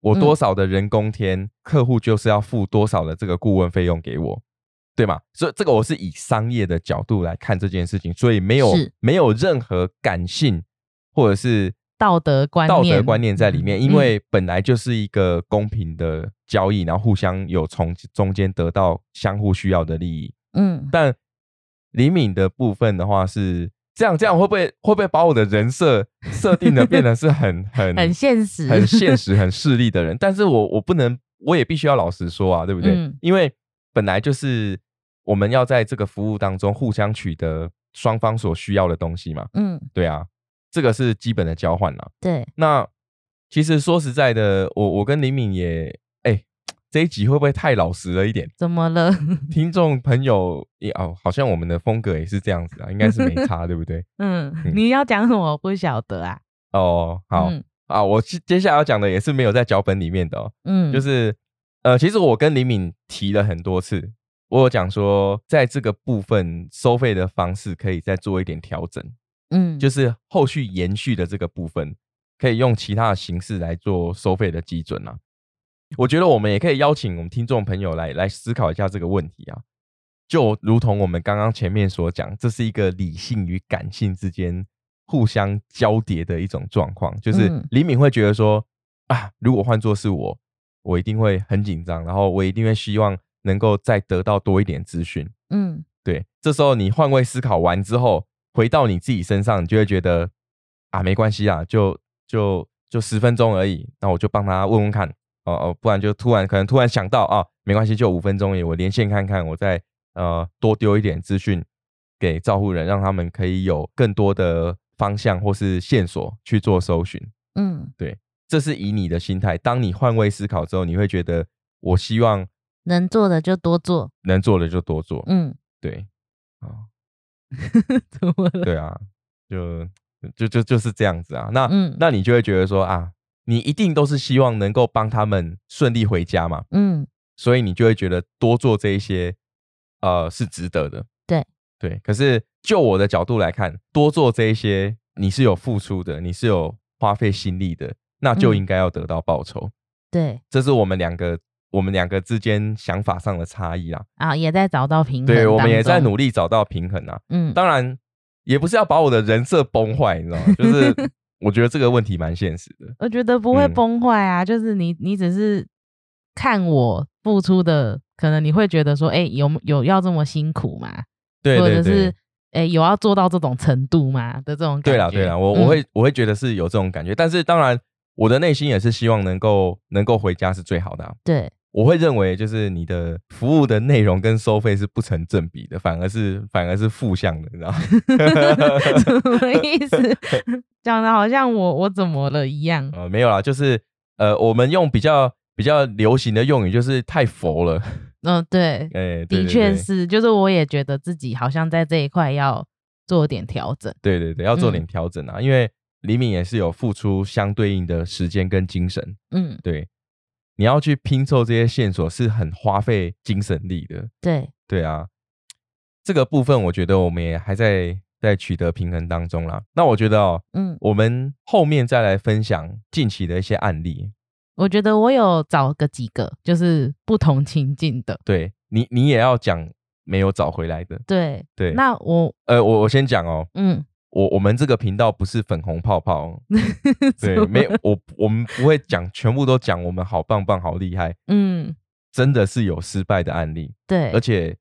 我多少的人工天，客户就是要付多少的这个顾问费用给我，对吗？所以这个我是以商业的角度来看这件事情，所以没有是没有任何感性或者是道德观念道德观念在里面，嗯因为本来就是一个公平的交易，然后互相有从中间得到相互需要的利益。嗯但李敏的部分的话是这样这样会不会会不会把我的人设设定的变得是很 很很现实，很现实、很势利的人？但是我我不能，我也必须要老实说啊，对不对？嗯因为本来就是我们要在这个服务当中互相取得双方所需要的东西嘛。嗯，对啊，这个是基本的交换啦。对，那其实说实在的，我我跟林敏也，哎、这一集会不会太老实了一点？怎么了？听众朋友也哦，好像我们的风格也是这样子啊，应该是没差，对不对？嗯，嗯你要讲什么？我不晓得啊。哦，好、嗯啊，我接接下来要讲的也是没有在脚本里面的哦，嗯，就是呃，其实我跟李敏提了很多次，我有讲说，在这个部分收费的方式可以再做一点调整，嗯，就是后续延续的这个部分，可以用其他的形式来做收费的基准啊。我觉得我们也可以邀请我们听众朋友来来思考一下这个问题啊。就如同我们刚刚前面所讲，这是一个理性与感性之间互相交叠的一种状况。就是嗯李敏会觉得说啊，如果换作是我，我一定会很紧张，然后我一定会希望能够再得到多一点资讯。嗯对，这时候你换位思考完之后，回到你自己身上，你就会觉得啊，没关系啊，就就就十分钟而已，那我就帮他问问看，哦哦，不然就突然可能突然想到啊，没关系，就五分钟而已，我连线看看，我再呃多丢一点资讯给照护人，让他们可以有更多的方向或是线索去做搜寻。嗯，对这是以你的心态，当你换位思考之后，你会觉得我希望能做的就多做。能做的就多做，嗯，对，啊。怎么了？对啊，就就就就是这样子啊。那、嗯那你就会觉得说啊，你一定都是希望能够帮他们顺利回家嘛，嗯所以你就会觉得多做这一些，呃，是值得的。对对，可是就我的角度来看，多做这一些，你是有付出的，你是有花费心力的，那就嗯应该要得到报酬。对这是我们两个我们两个之间想法上的差异啦。啊，也在找到平衡。对，我们也在。努力找到平衡啊。嗯，当然，也不是要把我的人设崩坏，你知道吗？就是 我觉得这个问题蛮现实的。我觉得不会嗯崩坏啊，就是你你只是看我付出的，可能你会觉得说，哎、有有要这么辛苦吗？对对或者是对，哎、有要做到这种程度吗的这种感觉？对啦对啦，我嗯我会我会觉得是有这种感觉，但是当然，我的内心也是希望能够能够回家是最好的啊、对，我会认为就是你的服务的内容跟收费是不成正比的，反而是反而是负向的，你知道吗？什么意思？讲的好像我我怎么了一样。呃，没有啦，就是呃，我们用比较比较流行的用语，就是太佛了。嗯，对，的确是，就是我也觉得自己好像在这一块要做点调整。对对对，要做点嗯调整啊，因为李敏也是有付出相对应的时间跟精神。嗯，对，你要去拼凑这些线索是很花费精神力的。对，对啊，这个部分我觉得我们也还在在取得平衡当中啦。那我觉得哦，嗯，我们后面再来分享近期的一些案例。我觉得我有找个几个，就是不同情境的。对你，你也要讲没有找回来的。对，对，那我呃，我我先讲哦，嗯，我我们这个频道不是粉红泡泡哦，对，没我我们不会讲全部都讲我们好棒棒好厉害，嗯，真的是有失败的案例，对，而且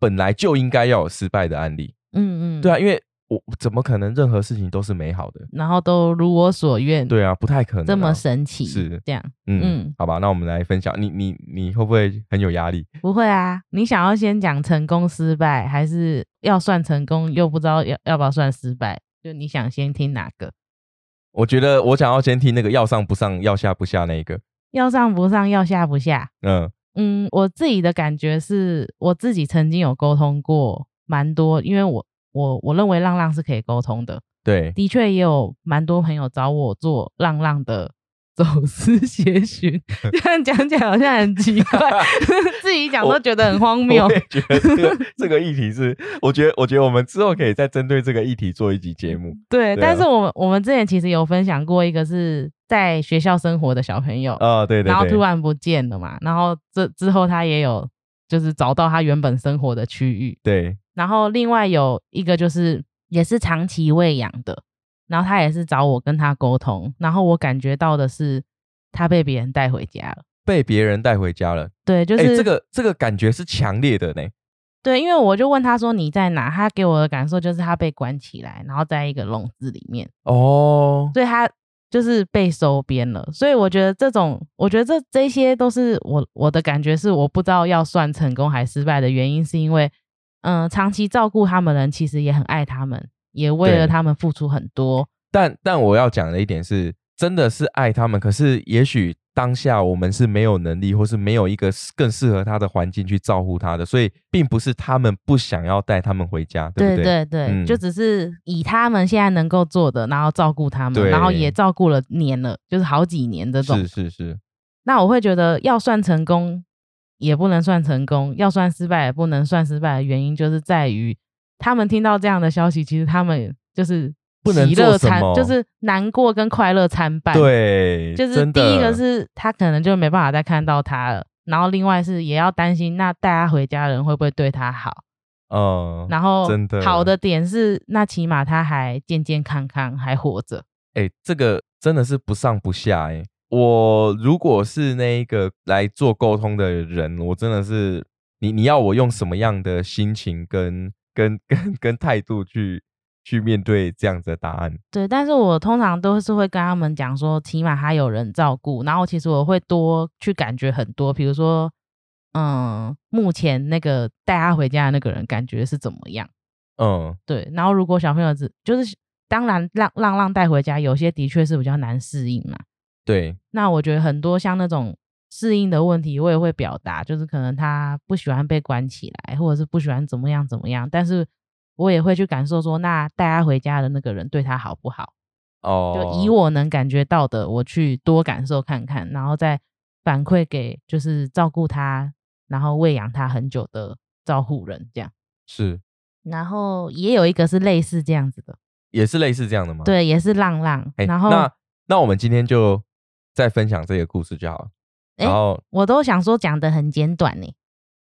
本来就应该要有失败的案例，嗯嗯，对啊，因为我怎么可能任何事情都是美好的？然后都如我所愿，对啊，不太可能啊、这么神奇，是这样，嗯嗯好吧，那我们来分享，你你你会不会很有压力？不会啊？你想要先讲成功失败，还是要算成功又不知道要要不要算失败？就你想先听哪个？我觉得我想要先听那个要上不上，要下不下那一个，要上不上，要下不下？嗯嗯，我自己的感觉是，我自己曾经有沟通过蛮多，因为我我我认为浪浪是可以沟通的，对，的确也有蛮多朋友找我做浪浪的 走私协寻，这样讲起来好像很奇怪，自己讲都觉得很荒谬我。也觉得这个这个议题是，我觉得我觉得我们之后可以再针对这个议题做一集节目。对，对啊但是我们我们之前其实有分享过一个是在学校生活的小朋友，啊、对对对，然后突然不见了嘛，然后这之后他也有就是找到他原本生活的区域，对然后另外有一个就是也是长期喂养的，然后他也是找我跟他沟通，然后我感觉到的是他被别人带回家了。被别人带回家了，对，就哎、是、这个这个感觉是强烈的呢。对，因为我就问他说你在哪，他给我的感受就是他被关起来，然后在一个笼子里面，哦，所以他就是被收编了。所以我觉得这种，我觉得这这些都是我我的感觉是我不知道要算成功还失败的原因，是因为嗯、长期照顾他们的人其实也很爱他们，也为了他们付出很多。但但我要讲的一点是，真的是爱他们，可是也许当下我们是没有能力，或是没有一个更适合他的环境去照顾他的，所以并不是他们不想要带他们回家，对不对对？对嗯就只是以他们现在能够做的，然后照顾他们，然后也照顾了年了，就是好几年这种。是是是，那我会觉得要算成功，也不能算成功；要算失败，也不能算失败的原因，就是在于他们听到这样的消息，其实他们就是不能喜乐参，就是难过跟快乐参半。，对，就是第一个是他可能就没办法再看到他了，然后另外是也要担心，那带他回家的人会不会对他好？嗯，然后真的好的点是，那起码他还健健康康，还活着。哎、这个真的是不上不下哎、我如果是那一个来做沟通的人，我真的是你你要我用什么样的心情跟跟跟跟态度去去面对这样子的答案？对，但是我通常都是会跟他们讲说，起码他有人照顾，然后其实我会多去感觉很多，比如说，嗯，目前那个带他回家的那个人感觉是怎么样？嗯，对，然后如果小朋友只就是当然让让让带回家，有些的确是比较难适应嘛。对，那我觉得很多像那种适应的问题，我也会表达，就是可能他不喜欢被关起来，或者是不喜欢怎么样怎么样，但是我也会去感受说，那带他回家的那个人对他好不好？哦，就以我能感觉到的，我去多感受看看，然后再反馈给就是照顾他，然后喂养他很久的照护人这样。是然后也有一个是类似这样子的，也是类似这样的吗？，对，也是浪浪。哎、然后那那我们今天就再分享这个故事就好然后，我都想说讲的很简短呢。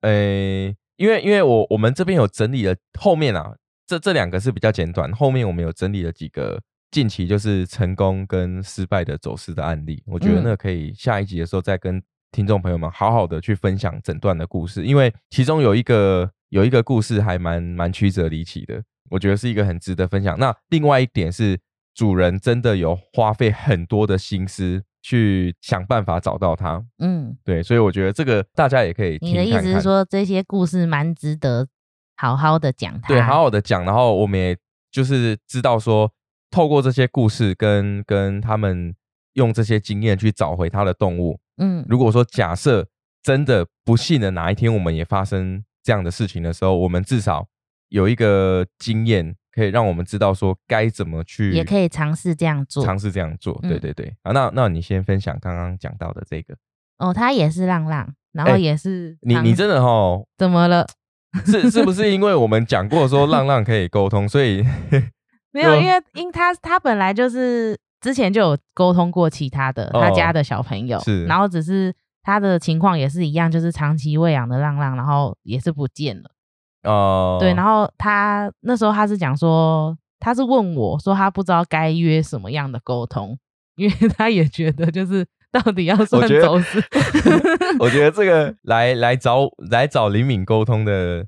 呃，因为因为我我们这边有整理了后面啊，这这两个是比较简短，后面我们有整理了几个近期就是成功跟失败的走失的案例，我觉得嗯那可以下一集的时候再跟听众朋友们好好的去分享整段的故事，因为其中有一个有一个故事还蛮蛮曲折离奇的，我觉得是一个很值得分享。那另外一点是，主人真的有花费很多的心思去想办法找到它，嗯，对，所以我觉得这个大家也可以听你的意思是说这些故事蛮值得好好的讲它？对，好好的讲，然后我们也就是知道说，透过这些故事跟跟他们用这些经验去找回他的动物。嗯，如果说假设真的不幸的哪一天我们也发生这样的事情的时候，我们至少有一个经验，可以让我们知道说该怎么去，也可以尝试这样做。尝试这样做。对嗯对对，啊，那那你先分享刚刚讲到的这个，哦，他也是浪浪，然后哎也是尝你你真的哈，怎么了？是是不是因为我们讲过说浪浪可以沟通，所以 没有，因为因他他本来就是之前就有沟通过其他的、他家的小朋友，哦是然后只是他的情况也是一样，就是长期喂养的浪浪，然后也是不见了。哦，对，然后他那时候他是讲说，他是问我说他不知道该约什么样的沟通，因为 他也觉得就是到底要算觉得走势，我觉得这个 来来找来找灵敏沟通的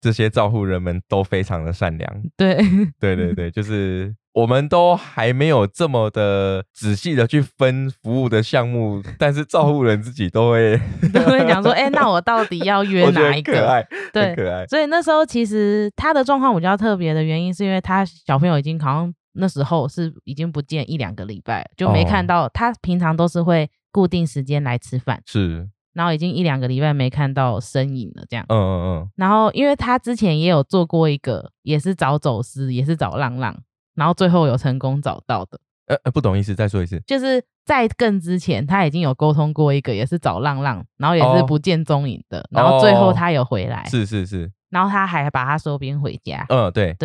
这些照护人们都非常的善良。对对对对，就是我们都还没有这么的仔细的去分服务的项目，但是照顾人自己都会 都会讲说，哎、那我到底要约哪一个？很可爱，对可爱。所以那时候其实他的状况比较特别的原因，是因为他小朋友已经好像那时候是已经不见一两个礼拜，就没看哦到。他平常都是会固定时间来吃饭，是，然后已经一两个礼拜没看到身影了，这样。嗯嗯嗯然后因为他之前也有做过一个，也是找走私，也是找浪浪，然后最后有成功找到的。呃呃，不懂意思，再说一次。就是在更之前，他已经有沟通过一个，也是找浪浪，然后也是哦不见踪影的，然后最后哦他有回来，是是是，然后他还把他收编回家。嗯对，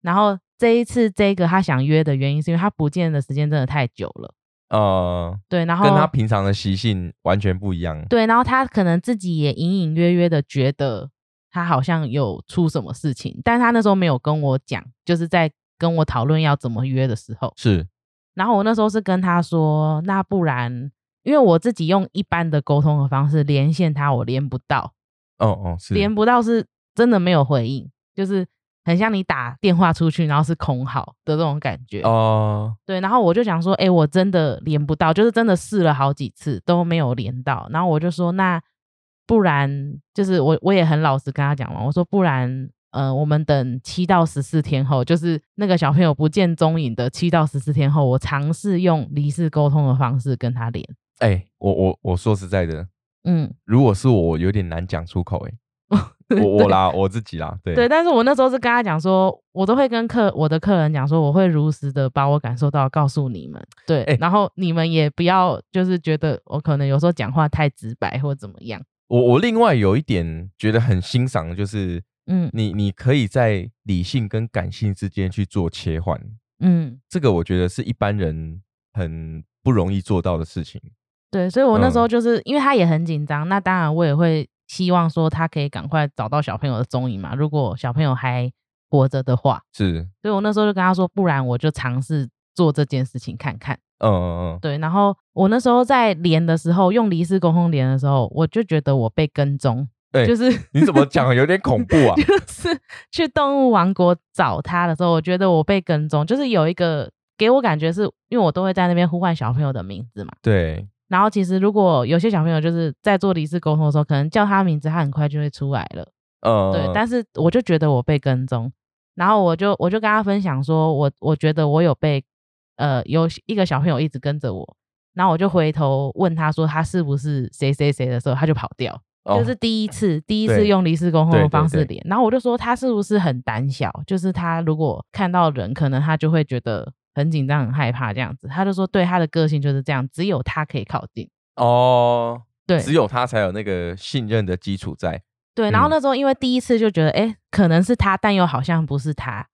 然后这一次这个他想约的原因，是因为他不见的时间真的太久了。呃，对，然后跟他平常的习性完全不一样。对，然后他可能自己也隐隐约约的觉得他好像有出什么事情，但他那时候没有跟我讲，就是在跟我讨论要怎么约的时候，是，然后我那时候是跟他说，那不然，因为我自己用一般的沟通的方式连线他，我连不到，哦哦是，连不到是真的没有回应，就是很像你打电话出去，然后是空号的这种感觉。哦，对，然后我就想说，哎、我真的连不到，就是真的试了好几次都没有连到。然后我就说，那不然就是我我也很老实跟他讲嘛，我说不然，呃，我们等七到十四天后，就是那个小朋友不见踪影的七到十四天后，我尝试用离世沟通的方式跟他连。哎、我我我说实在的，嗯，如果是我，我有点难讲出口、欸，我我啦，我自己啦，对对，但是我那时候是跟他讲说，我都会跟客我的客人讲说，我会如实的把我感受到告诉你们，对，哎然后你们也不要就是觉得我可能有时候讲话太直白或怎么样，我我另外有一点觉得很欣赏，就是嗯。你你可以在理性跟感性之间去做切换，嗯，这个我觉得是一般人很不容易做到的事情。对，所以我那时候嗯。就是、因为他也很紧张，那当然我也会希望说他可以赶快找到小朋友的踪影嘛，如果小朋友还活着的话，是，所以我那时候就跟他说，不然我就尝试做这件事情看看。嗯嗯嗯，对，然后我那时候在连的时候，用离世沟通连的时候，我就觉得我被跟踪，哎就是你怎么讲有点恐怖啊？就是去动物王国找他的时候，我觉得我被跟踪，就是有一个给我感觉是因为我都会在那边呼唤小朋友的名字嘛。对，然后其实如果有些小朋友就是在做离世沟通的时候，可能叫他名字，他很快就会出来了。嗯，对，但是我就觉得我被跟踪，然后我就我就跟他分享说，我我觉得我有被呃有一个小朋友一直跟着我，然后我就回头问他说他是不是谁谁谁的时候，他就跑掉，哦就是第一次第一次用离世沟通的对对对方式连，然后我就说他是不是很胆小，就是他如果看到人，可能他就会觉得很紧张很害怕这样子，他就说对他的个性就是这样，只有他可以靠近，哦，对，只有他才有那个信任的基础在。对，然后嗯那时候因为第一次就觉得，哎、可能是他，但又好像不是他。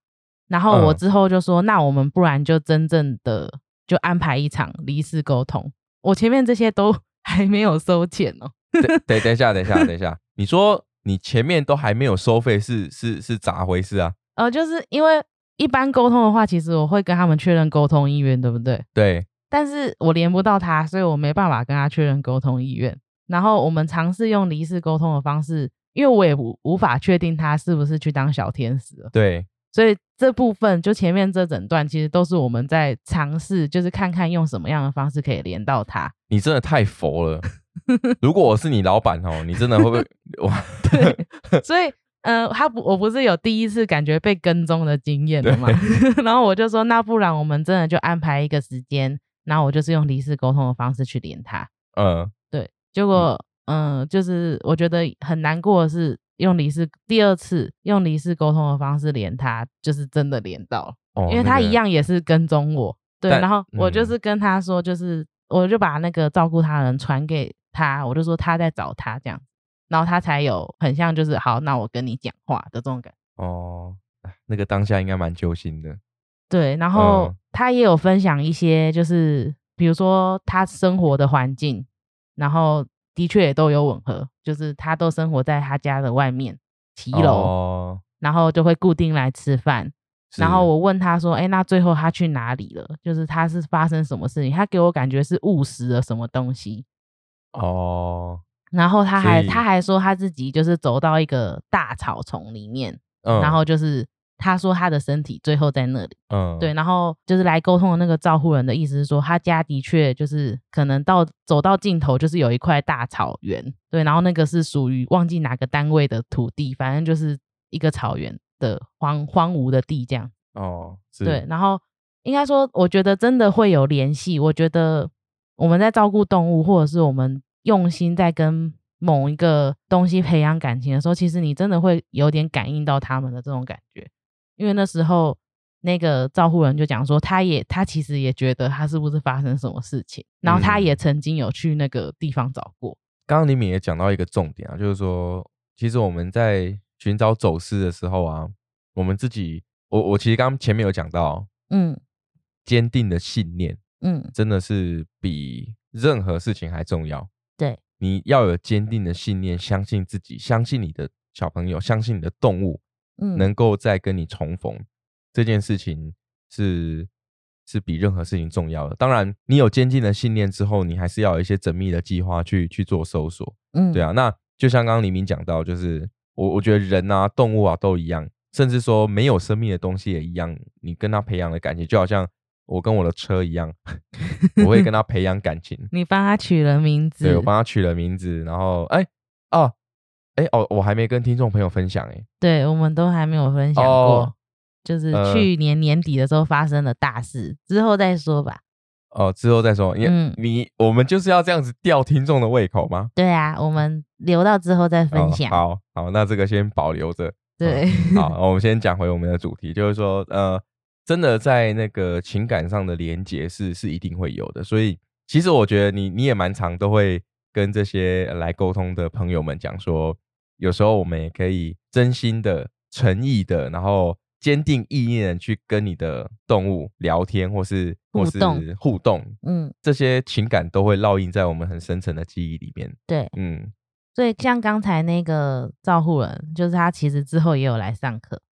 然后我嗯之后就说，那我们不然就真正的就安排一场离世沟通。我前面这些都 还没有收钱哦。等等等一下，等一下，等一下，你说你前面都还没有收费，是是是咋回事啊？呃，就是因为一般沟通的话，其实我会跟他们确认沟通意愿，对不对？对，但是我连不到他，所以我没办法跟他确认沟通意愿。然后我们尝试用离世沟通的方式，因为我也无无法确定他是不是去当小天使了。对，所以这部分就前面这整段其实都是我们在尝试，就是看看用什么样的方式可以连到他。你真的太佛了。如果我是你老板哦，你真的会不会 哇对？所以，呃，他不，我不是有第一次感觉被跟踪的经验了嘛？然后我就说，那不然我们真的就安排一个时间，然后我就是用离世沟通的方式去连他。嗯，对，结果，嗯、就是我觉得很难过的是，用离世第二次用离世沟通的方式连他，就是真的连到了。哦，因为他一样也是跟踪我，对，然后我就嗯是跟他说，就是、我就把那个照顾他的人传给他，我就说他在找他这样，然后他才有很像就是好，那我跟你讲话的这种感觉。哦，哎那个当下应该蛮揪心的。对，然后嗯他也有分享一些，就是比如说他生活的环境，然后的确也都有吻合，就是他都生活在他家的外面骑楼，哦，然后就会固定来吃饭，然后我问他说：“哎，那最后他去哪里了？就是他是发生什么事情？他给我感觉是误食了什么东西。哦，然后他还所以他还说他自己就是走到一个大草丛里面，嗯，然后就是他说他的身体最后在那里。嗯，对，然后就是来沟通的那个照护人的意思是说，他家的确就是可能到走到尽头就是有一块大草原，对，然后那个是属于忘记哪个单位的土地，反正就是一个草原的荒荒芜的地这样。哦，是对，，然后应该说，我觉得真的会有联系。我觉得我们在照顾动物，或者是我们用心在跟某一个东西培养感情的时候，其实你真的会有点感应到他们的这种感觉。因为那时候那个照护人就讲说，他也他其实也觉得他是不是发生什么事情，然后他嗯也曾经有去那个地方找过。刚刚李敏也讲到一个重点啊，就是说，其实我们在寻找走私的时候啊，我们自己，我我其实刚刚前面有讲到，嗯坚定的信念嗯，真的是比任何事情还重要。对，你要有坚定的信念，相信自己，相信你的小朋友，相信你的动物，嗯能够再跟你重逢，这件事情是是比任何事情重要的。当然，你有坚定的信念之后，你还是要有一些缜密的计划去去做搜索。嗯对啊，那就像刚刚黎明讲到，就是我我觉得人啊、动物啊都一样，甚至说没有生命的东西也一样。你跟他培养的感情，就好像我跟我的车一样，我会跟他培养感情。你帮他取了名字，对我帮他取了名字，然后哎哦哎哦，我还没跟听众朋友分享哎，对我们都还没有分享过，哦就是呃去年年底的时候发生的大事，之后再说吧。哦之后再说。因为嗯你我们就是要这样子吊听众的胃口吗？对啊，我们留到之后再分哦享。好好，那这个先保留着。对，好，我们先讲回我们的主题，就是说，呃，真的在那个情感上的连接是是一定会有的，所以其实我觉得你你也蛮常都会跟这些来沟通的朋友们讲说，有时候我们也可以真心的、诚意的，然后坚定意念的去跟你的动物聊天，或是或是互动互动，嗯，这些情感都会烙印在我们很深层的记忆里面。对。嗯，所以像刚才那个照护人，就是他其实之后也有来上课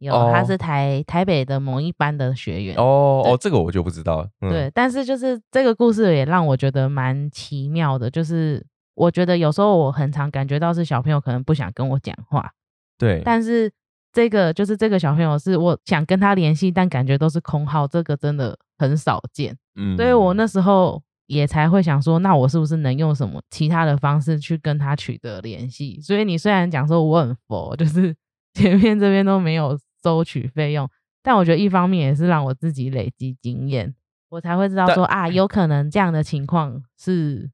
哦，有，他哦是台台北的某一班的学员。哦哦，这个我就不知道了。嗯、对，但是就是这个故事也让我觉得蛮奇妙的，就是我觉得有时候我很常感觉到是小朋友可能不想跟我讲话，对，但是这个就是这个小朋友是我想跟他联系，但感觉都是空号，这个真的很少见，嗯所以我那时候也才会想说，那我是不是能用什么其他的方式去跟他取得联系？所以你虽然讲说我很佛，就是 前面这边都没有收取费用，但我觉得一方面也是让我自己累积经验，我才会知道说啊，有可能这样的情况是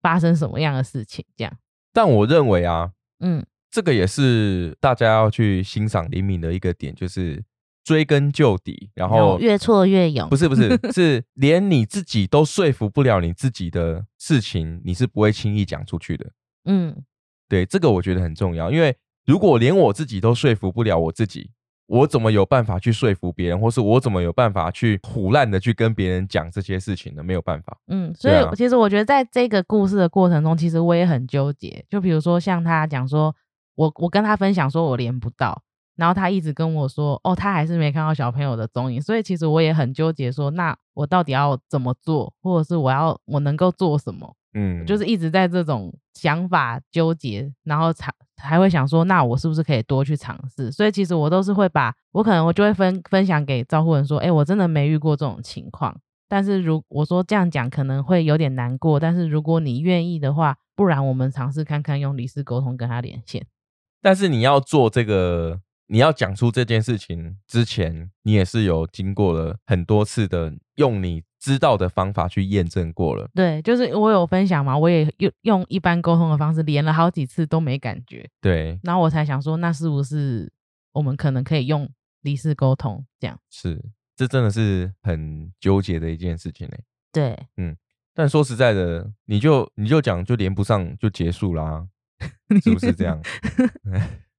发生什么样的事情，这样，但我认为啊，嗯，这个也是大家要去欣赏灵敏的一个点，就是追根究底，然后越挫越勇，不是不是是连你自己都说服不了你自己的事情，你是不会轻易讲出去的。嗯，对，这个我觉得很重要，因为如果连我自己都说服不了我自己，我怎么有办法去说服别人，或是我怎么有办法去胡乱的去跟别人讲这些事情呢？没有办法。嗯，所以啊其实我觉得在这个故事的过程中，其实我也很纠结。就比如说像他讲说，我我跟他分享说我连不到，然后他一直跟我说，哦，他还是没看到小朋友的踪影。所以其实我也很纠结说，那我到底要怎么做，或者是我要我能够做什么？嗯，就是一直在这种想法纠结，然后才还会想说，那我是不是可以多去尝试？所以其实我都是会把我可能我就会分分享给照顾人说，哎、我真的没遇过这种情况。但是如我说这样讲可能会有点难过，但是如果你愿意的话，不然我们尝试看看用理事沟通跟他连线。但是你要做这个，你要讲出这件事情之前，你也是有经过了很多次的用你知道的方法去验证过了。对，就是我有分享嘛，我也用用一般沟通的方式连了好几次都没感觉，对，然后我才想说，那是不是我们可能可以用离世沟通这样？是，这真的是很纠结的一件事情呢。对，嗯但说实在的，你就你就讲就连不上就结束啦，是不是这样？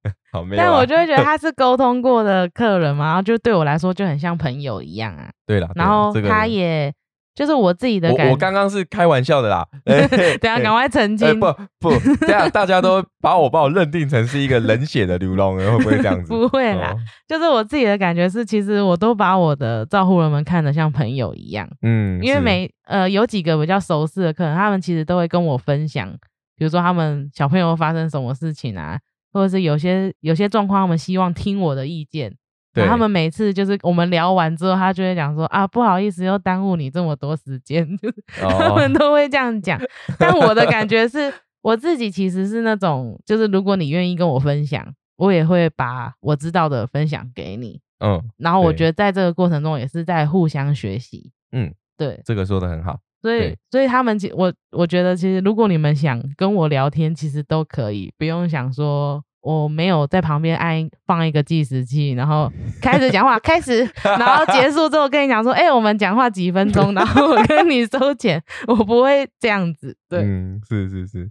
好，没有啊。但我就会觉得他是沟通过的客人嘛，然后就对我来说就很像朋友一样啊。对啦，然后他也就是我自己的感我我刚刚是开玩笑的啦。哎等一下赶快澄清，哎不不，这样大家都把我把我认定成是一个冷血的流浪人，会不会这样子？不会啦哦就是我自己的感觉是，其实我都把我的照护人们看得像朋友一样，嗯，因为每呃有几个比较熟识的客人，他们其实都会跟我分享，比如说他们小朋友发生什么事情啊，或者是有些有些状况，他们希望听我的意见。对然后他们每次就是我们聊完之后，他就会讲说啊，不好意思，又耽误你这么多时间，就是他哦们都会这样讲。但我的感觉是，我自己其实是那种，就是如果你愿意跟我分享，我也会把我知道的分享给你。嗯然后我觉得在这个过程中也是在互相学习。嗯，对，这个说的很好。所以所以他们其我我觉得其实如果你们想跟我聊天，其实都可以，不用想说。我没有在旁边按放一个计时器，然后开始讲话，开始，然后结束之后跟你讲说，哎、我们讲话几分钟，然后我跟你收钱，我不会这样子，对，嗯，是是是，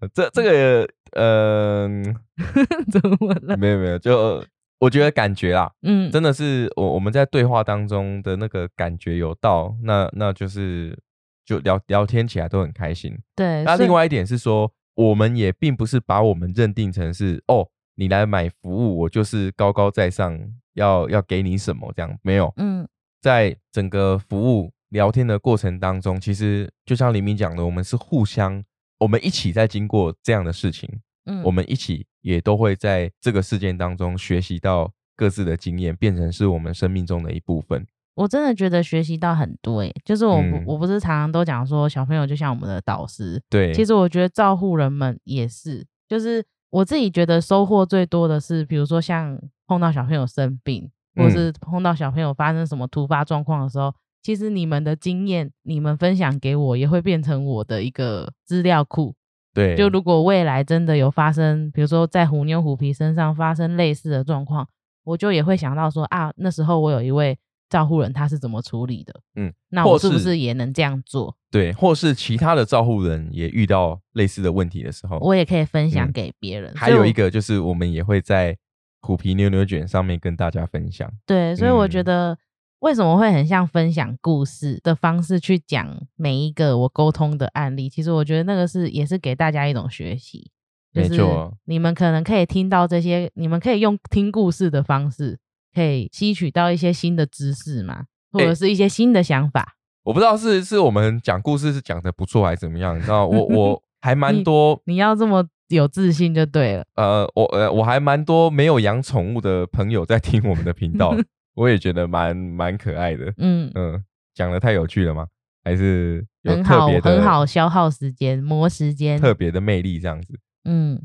呃这这个嗯、怎么了？没有没有，就我觉得感觉啦，嗯，真的是我我们在对话当中的那个感觉有到，那那就是就聊聊天起来都很开心。对。那另外一点是说，我们也并不是把我们认定成是哦，你来买服务，我就是高高在上，要要给你什么这样，没有。嗯在整个服务聊天的过程当中，其实就像黎明讲的，我们是互相，我们一起在经过这样的事情，嗯，我们一起也都会在这个事件当中学习到各自的经验，变成是我们生命中的一部分。我真的觉得学习到很多诶，就是我不、嗯。我不是常常都讲说小朋友就像我们的导师，对，其实我觉得照护人们也是，就是我自己觉得收获最多的是，比如说像碰到小朋友生病，或嗯。是碰到小朋友发生什么突发状况的时候，其实你们的经验，你们分享给我，也会变成我的一个资料库。对，就如果未来真的有发生，比如说在虎妞虎皮身上发生类似的状况，我就也会想到说啊，那时候我有一位照护人他是怎么处理的，嗯，那我是不是也能这样做？对，或是其他的照护人也遇到类似的问题的时候，我也可以分享嗯给别人。还有一个就是我们也会在虎皮牛牛卷上面跟大家分享。对，所以我觉嗯得为什么会很像分享故事的方式去讲每一个我沟通的案例，其实我觉得那个是也是给大家一种学习，就是没错你们可能可以听到这些，你们可以用听故事的方式，可以吸取到一些新的知识嘛，或哎者是一些新的想法。我不知道是是我们讲故事是讲的不错还是怎么样，你知道我我 还蛮多你要这么有自信就对了。呃我呃我还蛮多没有养宠物的朋友在听我们的频道，我也觉得蛮蛮可爱的。嗯，嗯，讲的太有趣了吗？还是有很好，特别的很好消耗时间，磨时间。特别的魅力这样子？嗯，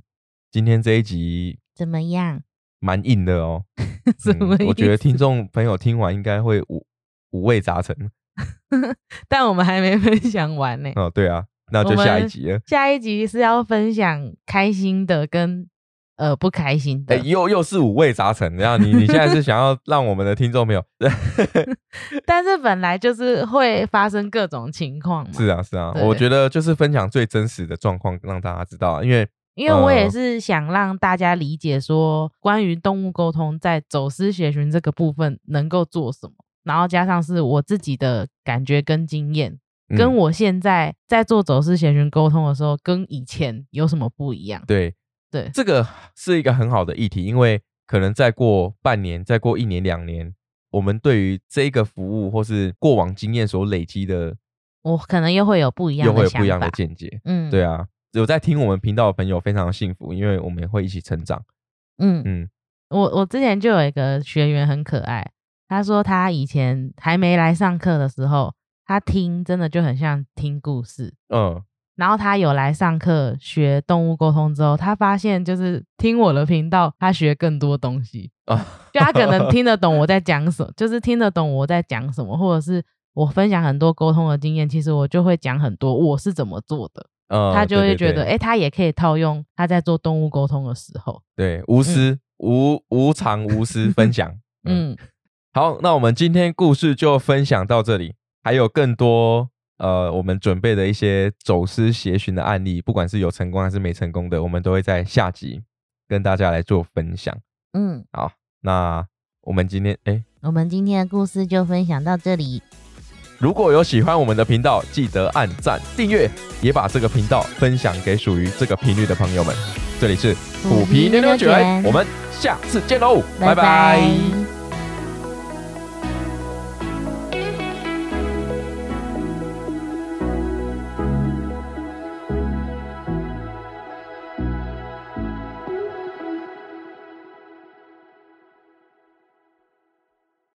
今天这一集怎么样？蛮硬的哦，什么嗯我觉得听众朋友听完应该会五五味杂陈。但我们还没分享完呢。哦，对啊，那就下一集了。下一集是要分享开心的跟呃不开心的哎、，又又是五味杂陈，然后你你现在是想要让我们的听众朋友，但是本来就是会发生各种情况嘛。是啊是啊，我觉得就是分享最真实的状况，让大家知道，因为因为我也呃是想让大家理解说，关于动物沟通在走私协寻这个部分能够做什么，然后加上是我自己的感觉跟经验，跟嗯我现在在做走私协寻沟通的时候，跟以前有什么不一样？对对，这个是一个很好的议题，因为可能再过半年，再过一年两年，我们对于这个服务或是过往经验所累积的，我可能又会有不一样又的又会有不一样的。见解。嗯，对啊，有在听我们频道的朋友非常幸福，因为我们会一起成长。嗯嗯，我我之前就有一个学员很可爱，他说他以前还没来上课的时候，他听真的就很像听故事。嗯，然后他有来上课学动物沟通之后，他发现就是听我的频道，他学更多东西。啊，就他可能听得 懂我在讲什么，就是听得懂我在讲什么，或者是我分享很多沟通的经验，其实我就会讲很多我是怎么做的，呃他就会觉得，哎、他也可以套用他在做动物沟通的时候。对，无私、无无偿无私分享。嗯，嗯，好，那我们今天故事就分享到这里，还有更多呃我们准备的一些走私协寻的案例，不管是有成功还是没成功的，我们都会在下集跟大家来做分享。嗯，好，那我们今天哎，我们今天的故事就分享到这里。如果有喜欢我们的频道，记得按赞订阅，也把这个频道分享给属于这个频率的朋友们。这里是虎皮牛牛卷，我们下次见喽，拜拜